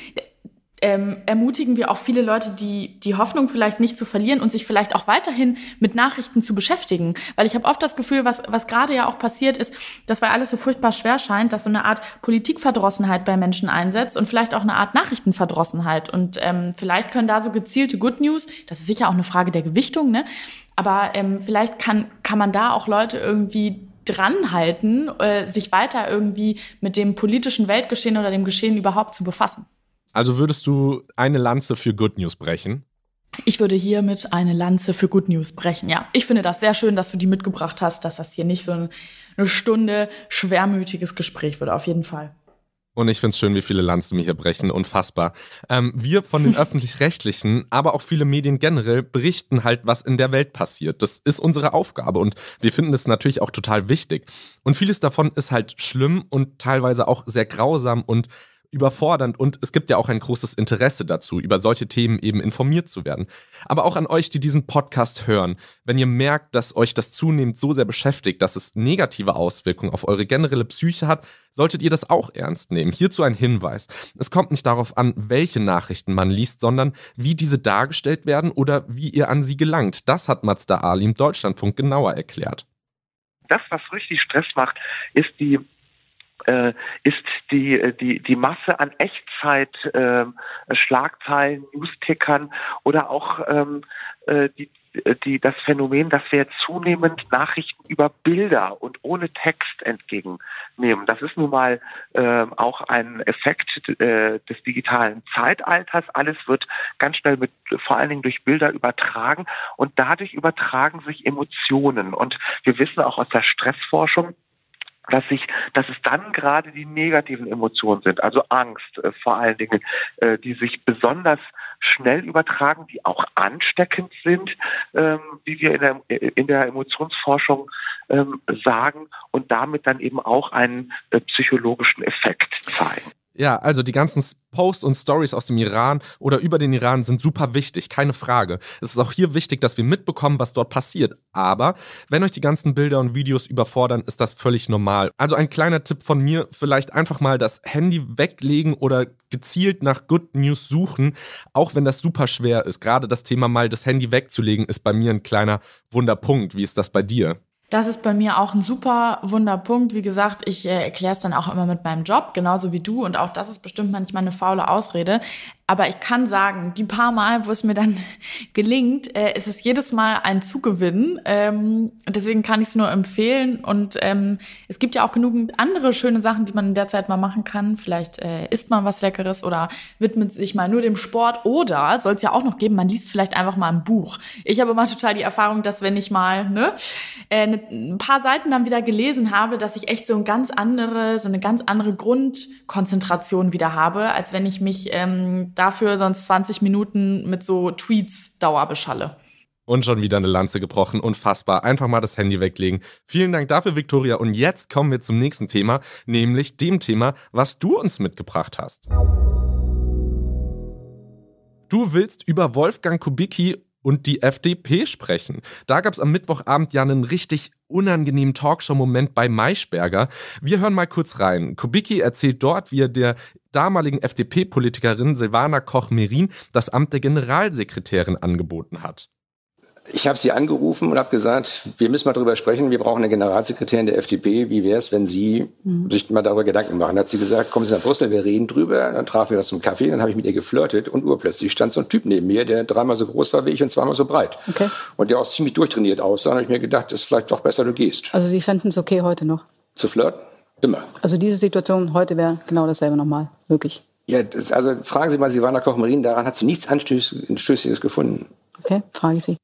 S2: ähm, ermutigen wir auch viele Leute, die die Hoffnung vielleicht nicht zu verlieren und sich vielleicht auch weiterhin mit Nachrichten zu beschäftigen. Weil ich habe oft das Gefühl, was, was gerade ja auch passiert ist, dass weil alles so furchtbar schwer scheint, dass so eine Art Politikverdrossenheit bei Menschen einsetzt und vielleicht auch eine Art Nachrichtenverdrossenheit. Und ähm, vielleicht können da so gezielte Good News, das ist sicher auch eine Frage der Gewichtung, ne? Aber ähm, vielleicht kann, kann man da auch Leute irgendwie dranhalten, äh, sich weiter irgendwie mit dem politischen Weltgeschehen oder dem Geschehen überhaupt zu befassen.
S1: Also würdest du eine Lanze für Good News brechen?
S2: Ich würde hiermit eine Lanze für Good News brechen, ja. Ich finde das sehr schön, dass du die mitgebracht hast, dass das hier nicht so eine Stunde schwermütiges Gespräch wird, auf jeden Fall.
S1: Und ich finde es schön, wie viele Lanzen mir hier brechen. Unfassbar. Ähm, wir von den Öffentlich-Rechtlichen, aber auch viele Medien generell berichten halt, was in der Welt passiert. Das ist unsere Aufgabe und wir finden es natürlich auch total wichtig. Und vieles davon ist halt schlimm und teilweise auch sehr grausam und überfordernd und es gibt ja auch ein großes Interesse dazu, über solche Themen eben informiert zu werden. Aber auch an euch, die diesen Podcast hören, wenn ihr merkt, dass euch das zunehmend so sehr beschäftigt, dass es negative Auswirkungen auf eure generelle Psyche hat, solltet ihr das auch ernst nehmen. Hierzu ein Hinweis. Es kommt nicht darauf an, welche Nachrichten man liest, sondern wie diese dargestellt werden oder wie ihr an sie gelangt. Das hat Mazda Ali im Deutschlandfunk genauer erklärt.
S9: Das, was richtig Stress macht, ist die äh, ist die, äh, die, die Masse an Echtzeit äh, Schlagzeilen, Newstickern oder auch ähm, äh, die, die, das Phänomen, dass wir zunehmend Nachrichten über Bilder und ohne Text entgegennehmen. Das ist nun mal äh, auch ein Effekt äh, des digitalen Zeitalters. Alles wird ganz schnell mit, vor allen Dingen durch Bilder übertragen und dadurch übertragen sich Emotionen. Und wir wissen auch aus der Stressforschung, dass sich, dass es dann gerade die negativen Emotionen sind, also Angst äh, vor allen Dingen, äh, die sich besonders schnell übertragen, die auch ansteckend sind, ähm, wie wir in der, in der Emotionsforschung ähm, sagen, und damit dann eben auch einen äh, psychologischen Effekt zeigen.
S1: Ja, also die ganzen Posts und Stories aus dem Iran oder über den Iran sind super wichtig, keine Frage. Es ist auch hier wichtig, dass wir mitbekommen, was dort passiert. Aber wenn euch die ganzen Bilder und Videos überfordern, ist das völlig normal. Also ein kleiner Tipp von mir, vielleicht einfach mal das Handy weglegen oder gezielt nach Good News suchen, auch wenn das super schwer ist. Gerade das Thema mal das Handy wegzulegen ist bei mir ein kleiner Wunderpunkt. Wie ist das bei dir?
S2: Das ist bei mir auch ein super Wunderpunkt. Wie gesagt, ich äh, erkläre es dann auch immer mit meinem Job, genauso wie du. Und auch das ist bestimmt manchmal eine faule Ausrede. Aber ich kann sagen, die paar Mal, wo es mir dann gelingt, äh, ist es jedes Mal ein Zugewinn. Ähm, deswegen kann ich es nur empfehlen. Und ähm, es gibt ja auch genügend andere schöne Sachen, die man in der Zeit mal machen kann. Vielleicht äh, isst man was Leckeres oder widmet sich mal nur dem Sport. Oder soll es ja auch noch geben, man liest vielleicht einfach mal ein Buch. Ich habe immer total die Erfahrung, dass wenn ich mal ne, äh, ne, ein paar Seiten dann wieder gelesen habe, dass ich echt so ein ganz andere, so eine ganz andere Grundkonzentration wieder habe, als wenn ich mich ähm, dafür sonst 20 Minuten mit so Tweets Dauer beschalle.
S1: Und schon wieder eine Lanze gebrochen. Unfassbar. Einfach mal das Handy weglegen. Vielen Dank dafür, Viktoria. Und jetzt kommen wir zum nächsten Thema, nämlich dem Thema, was du uns mitgebracht hast. Du willst über Wolfgang Kubicki und die FDP sprechen. Da gab es am Mittwochabend ja einen richtig unangenehmen Talkshow-Moment bei Maischberger. Wir hören mal kurz rein. Kubicki erzählt dort, wie er der damaligen FDP-Politikerin Silvana Koch-Merin das Amt der Generalsekretärin angeboten hat.
S10: Ich habe sie angerufen und habe gesagt, wir müssen mal darüber sprechen, wir brauchen eine Generalsekretärin der FDP. Wie wäre es, wenn Sie mhm. sich mal darüber Gedanken machen? Dann hat sie gesagt, kommen Sie nach Brüssel, wir reden drüber. Dann trafen wir das zum Kaffee, dann habe ich mit ihr geflirtet und urplötzlich stand so ein Typ neben mir, der dreimal so groß war wie ich und zweimal so breit. Okay. Und der auch ziemlich durchtrainiert aussah. Dann habe ich mir gedacht, es ist vielleicht doch besser, du gehst.
S11: Also Sie fänden es okay heute noch?
S10: Zu flirten? Immer.
S11: Also diese Situation heute wäre genau dasselbe nochmal möglich?
S10: Ja, das, also fragen Sie mal Silvana Koch-Marin, daran hat sie nichts Anstößiges gefunden.
S11: Okay, frage ich Sie.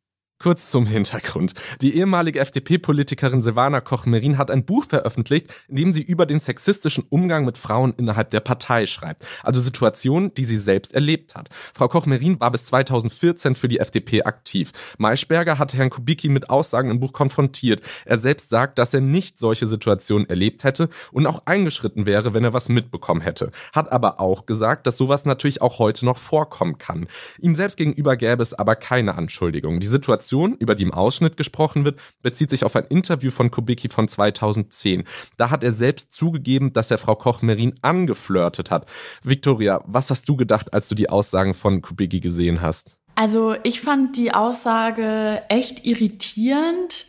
S1: Kurz zum Hintergrund. Die ehemalige FDP-Politikerin Silvana Koch-Merin hat ein Buch veröffentlicht, in dem sie über den sexistischen Umgang mit Frauen innerhalb der Partei schreibt. Also Situationen, die sie selbst erlebt hat. Frau Koch-Merin war bis 2014 für die FDP aktiv. Maischberger hat Herrn Kubicki mit Aussagen im Buch konfrontiert. Er selbst sagt, dass er nicht solche Situationen erlebt hätte und auch eingeschritten wäre, wenn er was mitbekommen hätte. Hat aber auch gesagt, dass sowas natürlich auch heute noch vorkommen kann. Ihm selbst gegenüber gäbe es aber keine Anschuldigung. Die Situation Situation, über die im Ausschnitt gesprochen wird, bezieht sich auf ein Interview von Kubicki von 2010. Da hat er selbst zugegeben, dass er Frau Koch-Merin angeflirtet hat. Victoria, was hast du gedacht, als du die Aussagen von Kubicki gesehen hast?
S2: Also ich fand die Aussage echt irritierend.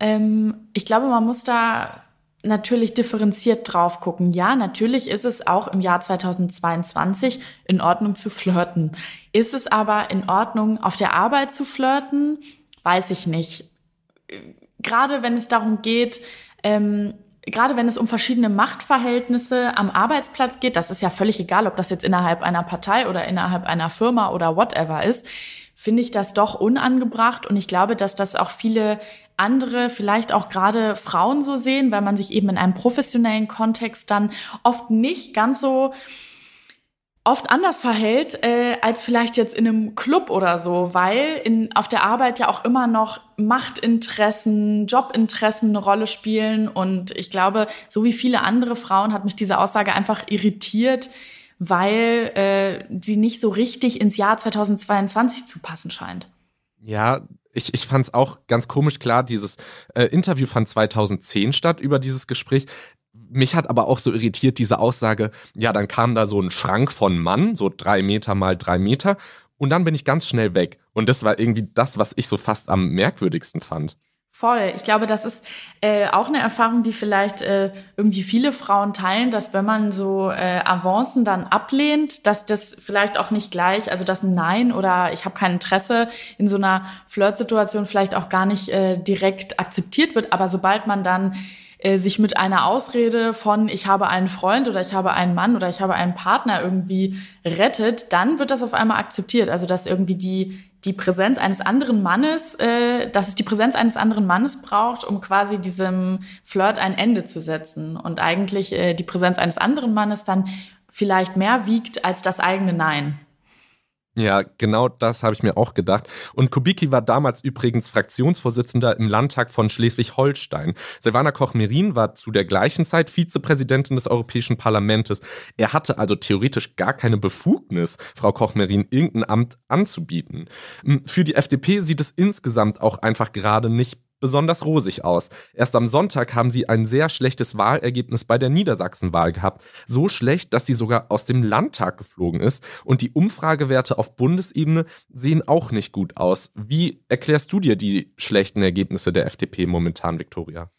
S2: Ähm, ich glaube, man muss da natürlich differenziert drauf gucken. Ja, natürlich ist es auch im Jahr 2022 in Ordnung zu flirten. Ist es aber in Ordnung, auf der Arbeit zu flirten? Weiß ich nicht. Gerade wenn es darum geht, ähm, gerade wenn es um verschiedene Machtverhältnisse am Arbeitsplatz geht, das ist ja völlig egal, ob das jetzt innerhalb einer Partei oder innerhalb einer Firma oder whatever ist, finde ich das doch unangebracht. Und ich glaube, dass das auch viele andere, vielleicht auch gerade Frauen so sehen, weil man sich eben in einem professionellen Kontext dann oft nicht ganz so oft anders verhält äh, als vielleicht jetzt in einem Club oder so, weil in, auf der Arbeit ja auch immer noch Machtinteressen, Jobinteressen eine Rolle spielen. Und ich glaube, so wie viele andere Frauen hat mich diese Aussage einfach irritiert, weil äh, sie nicht so richtig ins Jahr 2022 zu passen scheint.
S1: Ja, ich, ich fand es auch ganz komisch. Klar, dieses äh, Interview fand 2010 statt über dieses Gespräch. Mich hat aber auch so irritiert diese Aussage, ja, dann kam da so ein Schrank von Mann, so drei Meter mal drei Meter, und dann bin ich ganz schnell weg. Und das war irgendwie das, was ich so fast am merkwürdigsten fand.
S2: Voll. Ich glaube, das ist äh, auch eine Erfahrung, die vielleicht äh, irgendwie viele Frauen teilen, dass wenn man so äh, Avancen dann ablehnt, dass das vielleicht auch nicht gleich, also dass ein Nein oder ich habe kein Interesse in so einer Flirtsituation vielleicht auch gar nicht äh, direkt akzeptiert wird. Aber sobald man dann äh, sich mit einer Ausrede von ich habe einen Freund oder ich habe einen Mann oder ich habe einen Partner irgendwie rettet, dann wird das auf einmal akzeptiert. Also dass irgendwie die die Präsenz eines anderen Mannes, äh, dass es die Präsenz eines anderen Mannes braucht, um quasi diesem Flirt ein Ende zu setzen und eigentlich äh, die Präsenz eines anderen Mannes dann vielleicht mehr wiegt als das eigene Nein.
S1: Ja, genau das habe ich mir auch gedacht. Und Kubicki war damals übrigens Fraktionsvorsitzender im Landtag von Schleswig-Holstein. Silvana Koch-Merin war zu der gleichen Zeit Vizepräsidentin des Europäischen Parlaments. Er hatte also theoretisch gar keine Befugnis, Frau Koch-Merin irgendein Amt anzubieten. Für die FDP sieht es insgesamt auch einfach gerade nicht besonders rosig aus. Erst am Sonntag haben sie ein sehr schlechtes Wahlergebnis bei der Niedersachsenwahl gehabt. So schlecht, dass sie sogar aus dem Landtag geflogen ist. Und die Umfragewerte auf Bundesebene sehen auch nicht gut aus. Wie erklärst du dir die schlechten Ergebnisse der FDP momentan, Viktoria?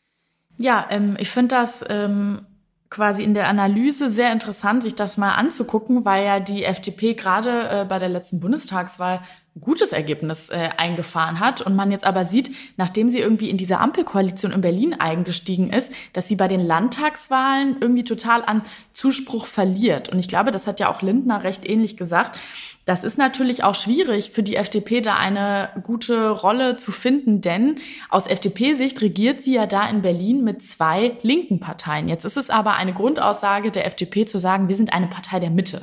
S2: Ja, ähm, ich finde das ähm, quasi in der Analyse sehr interessant, sich das mal anzugucken, weil ja die FDP gerade äh, bei der letzten Bundestagswahl gutes Ergebnis äh, eingefahren hat und man jetzt aber sieht, nachdem sie irgendwie in dieser Ampelkoalition in Berlin eingestiegen ist, dass sie bei den Landtagswahlen irgendwie total an Zuspruch verliert. Und ich glaube, das hat ja auch Lindner recht ähnlich gesagt. Das ist natürlich auch schwierig für die FDP, da eine gute Rolle zu finden, denn aus FDP-Sicht regiert sie ja da in Berlin mit zwei linken Parteien. Jetzt ist es aber eine Grundaussage der FDP zu sagen, wir sind eine Partei der Mitte.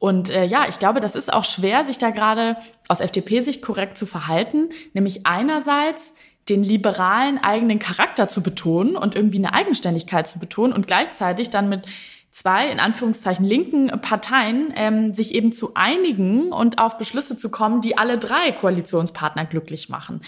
S2: Und äh, ja, ich glaube, das ist auch schwer, sich da gerade aus FDP-Sicht korrekt zu verhalten, nämlich einerseits den liberalen eigenen Charakter zu betonen und irgendwie eine Eigenständigkeit zu betonen und gleichzeitig dann mit zwei, in Anführungszeichen, linken Parteien ähm, sich eben zu einigen und auf Beschlüsse zu kommen, die alle drei Koalitionspartner glücklich machen.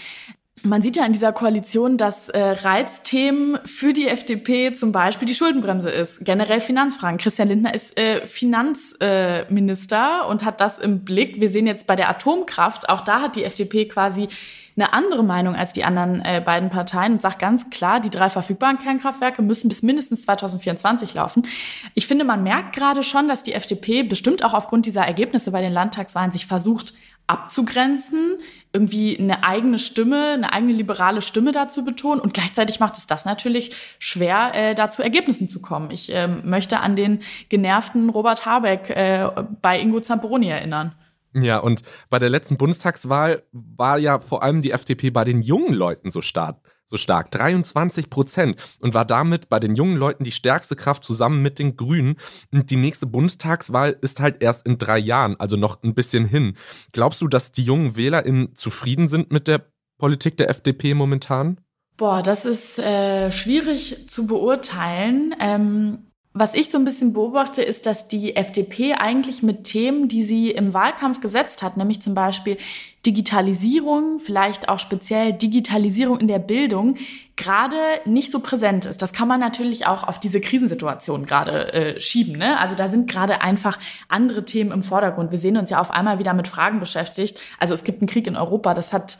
S2: Man sieht ja in dieser Koalition, dass äh, Reizthemen für die FDP zum Beispiel die Schuldenbremse ist, generell Finanzfragen. Christian Lindner ist äh, Finanzminister äh, und hat das im Blick. Wir sehen jetzt bei der Atomkraft, auch da hat die FDP quasi eine andere Meinung als die anderen äh, beiden Parteien und sagt ganz klar, die drei verfügbaren Kernkraftwerke müssen bis mindestens 2024 laufen. Ich finde, man merkt gerade schon, dass die FDP bestimmt auch aufgrund dieser Ergebnisse bei den Landtagswahlen sich versucht, abzugrenzen, irgendwie eine eigene Stimme, eine eigene liberale Stimme dazu betonen. Und gleichzeitig macht es das natürlich schwer, äh, da zu Ergebnissen zu kommen. Ich ähm, möchte an den genervten Robert Habeck äh, bei Ingo Zamperoni erinnern.
S1: Ja, und bei der letzten Bundestagswahl war ja vor allem die FDP bei den jungen Leuten so stark, so stark, 23 Prozent, und war damit bei den jungen Leuten die stärkste Kraft zusammen mit den Grünen. Und die nächste Bundestagswahl ist halt erst in drei Jahren, also noch ein bisschen hin. Glaubst du, dass die jungen WählerInnen zufrieden sind mit der Politik der FDP momentan?
S2: Boah, das ist äh, schwierig zu beurteilen. Ähm, was ich so ein bisschen beobachte, ist, dass die FDP eigentlich mit Themen, die sie im Wahlkampf gesetzt hat, nämlich zum Beispiel Digitalisierung, vielleicht auch speziell Digitalisierung in der Bildung, gerade nicht so präsent ist. Das kann man natürlich auch auf diese Krisensituation gerade äh, schieben. Ne? Also da sind gerade einfach andere Themen im Vordergrund. Wir sehen uns ja auf einmal wieder mit Fragen beschäftigt. Also es gibt einen Krieg in Europa, das hat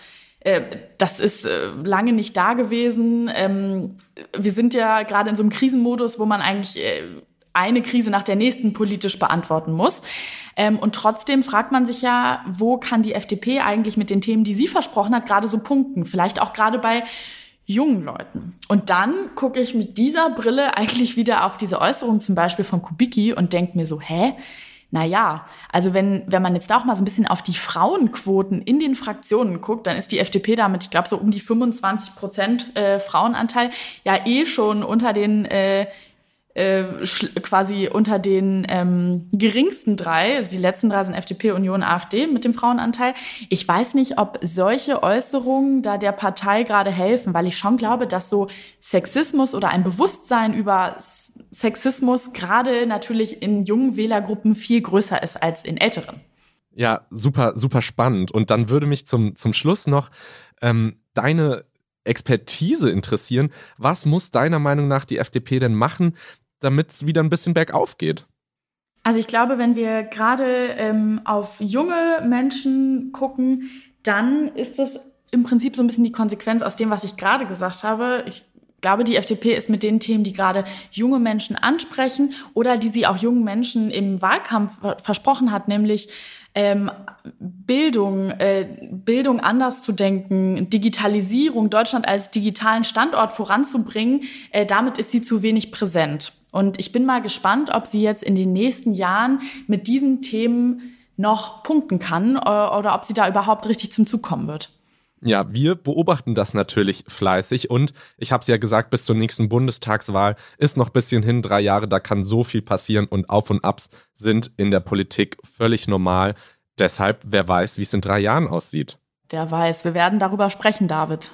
S2: das ist äh, lange nicht da gewesen. Ähm, wir sind ja gerade in so einem Krisenmodus, wo man eigentlich äh, eine Krise nach der nächsten politisch beantworten muss. Ähm, und trotzdem fragt man sich ja, wo kann die FDP eigentlich mit den Themen, die sie versprochen hat, gerade so punkten? Vielleicht auch gerade bei jungen Leuten. Und dann gucke ich mit dieser Brille eigentlich wieder auf diese Äußerung zum Beispiel von Kubicki und denke mir so, hä? Naja, also wenn, wenn man jetzt auch mal so ein bisschen auf die Frauenquoten in den Fraktionen guckt, dann ist die FDP damit, ich glaube, so um die 25 Prozent äh, Frauenanteil ja eh schon unter den äh, äh, quasi unter den ähm, geringsten drei, also die letzten drei sind FDP, Union, AfD mit dem Frauenanteil. Ich weiß nicht, ob solche Äußerungen da der Partei gerade helfen, weil ich schon glaube, dass so Sexismus oder ein Bewusstsein über Sexismus gerade natürlich in jungen Wählergruppen viel größer ist als in älteren.
S1: Ja, super, super spannend. Und dann würde mich zum, zum Schluss noch ähm, deine Expertise interessieren. Was muss deiner Meinung nach die FDP denn machen, damit es wieder ein bisschen bergauf geht?
S2: Also ich glaube, wenn wir gerade ähm, auf junge Menschen gucken, dann ist das im Prinzip so ein bisschen die Konsequenz aus dem, was ich gerade gesagt habe. Ich glaube, die FDP ist mit den Themen, die gerade junge Menschen ansprechen oder die sie auch jungen Menschen im Wahlkampf versprochen hat, nämlich ähm, Bildung, äh, Bildung anders zu denken, Digitalisierung, Deutschland als digitalen Standort voranzubringen, äh, damit ist sie zu wenig präsent. Und ich bin mal gespannt, ob sie jetzt in den nächsten Jahren mit diesen Themen noch punkten kann äh, oder ob sie da überhaupt richtig zum Zug kommen wird.
S1: Ja, wir beobachten das natürlich fleißig und ich habe es ja gesagt, bis zur nächsten Bundestagswahl ist noch ein bisschen hin, drei Jahre, da kann so viel passieren und Auf und Abs sind in der Politik völlig normal. Deshalb, wer weiß, wie es in drei Jahren aussieht.
S2: Wer weiß, wir werden darüber sprechen, David.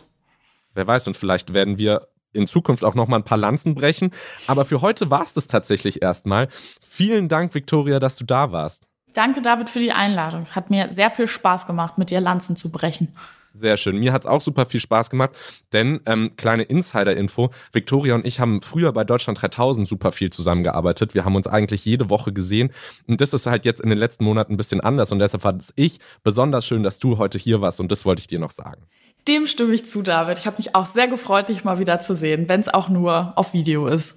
S1: Wer weiß, und vielleicht werden wir in Zukunft auch noch mal ein paar Lanzen brechen. Aber für heute war es das tatsächlich erstmal. Vielen Dank, Viktoria, dass du da warst.
S2: Danke, David, für die Einladung. Es hat mir sehr viel Spaß gemacht, mit dir Lanzen zu brechen.
S1: Sehr schön. Mir hat es auch super viel Spaß gemacht, denn ähm, kleine Insider-Info, Victoria und ich haben früher bei Deutschland 3000 super viel zusammengearbeitet. Wir haben uns eigentlich jede Woche gesehen und das ist halt jetzt in den letzten Monaten ein bisschen anders und deshalb fand ich besonders schön, dass du heute hier warst und das wollte ich dir noch sagen.
S2: Dem stimme ich zu, David. Ich habe mich auch sehr gefreut, dich mal wieder zu sehen, wenn es auch nur auf Video ist.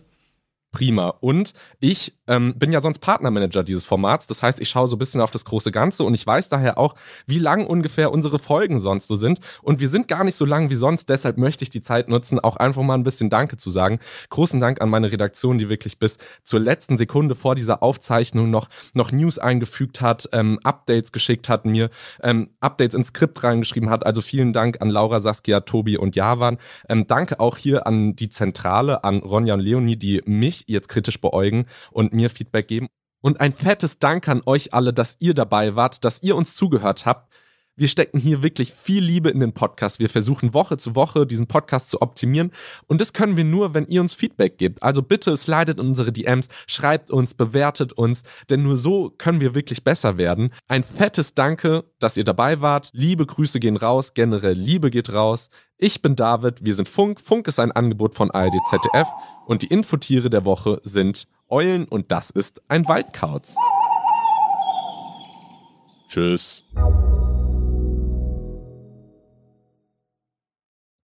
S1: Prima. Und ich ähm, bin ja sonst Partnermanager dieses Formats. Das heißt, ich schaue so ein bisschen auf das große Ganze und ich weiß daher auch, wie lang ungefähr unsere Folgen sonst so sind. Und wir sind gar nicht so lang wie sonst. Deshalb möchte ich die Zeit nutzen, auch einfach mal ein bisschen Danke zu sagen. Großen Dank an meine Redaktion, die wirklich bis zur letzten Sekunde vor dieser Aufzeichnung noch, noch News eingefügt hat, ähm, Updates geschickt hat, mir ähm, Updates ins Skript reingeschrieben hat. Also vielen Dank an Laura, Saskia, Tobi und Javan. Ähm, danke auch hier an die Zentrale, an Ronja und Leonie, die mich jetzt kritisch beäugen und mir Feedback geben. Und ein fettes Dank an euch alle, dass ihr dabei wart, dass ihr uns zugehört habt. Wir stecken hier wirklich viel Liebe in den Podcast. Wir versuchen Woche zu Woche diesen Podcast zu optimieren. Und das können wir nur, wenn ihr uns Feedback gebt. Also bitte slidet in unsere DMs, schreibt uns, bewertet uns, denn nur so können wir wirklich besser werden. Ein fettes Danke, dass ihr dabei wart. Liebe Grüße gehen raus, generell Liebe geht raus. Ich bin David, wir sind Funk. Funk ist ein Angebot von ARD ZDF und die Infotiere der Woche sind Eulen und das ist ein Waldkauz. Tschüss.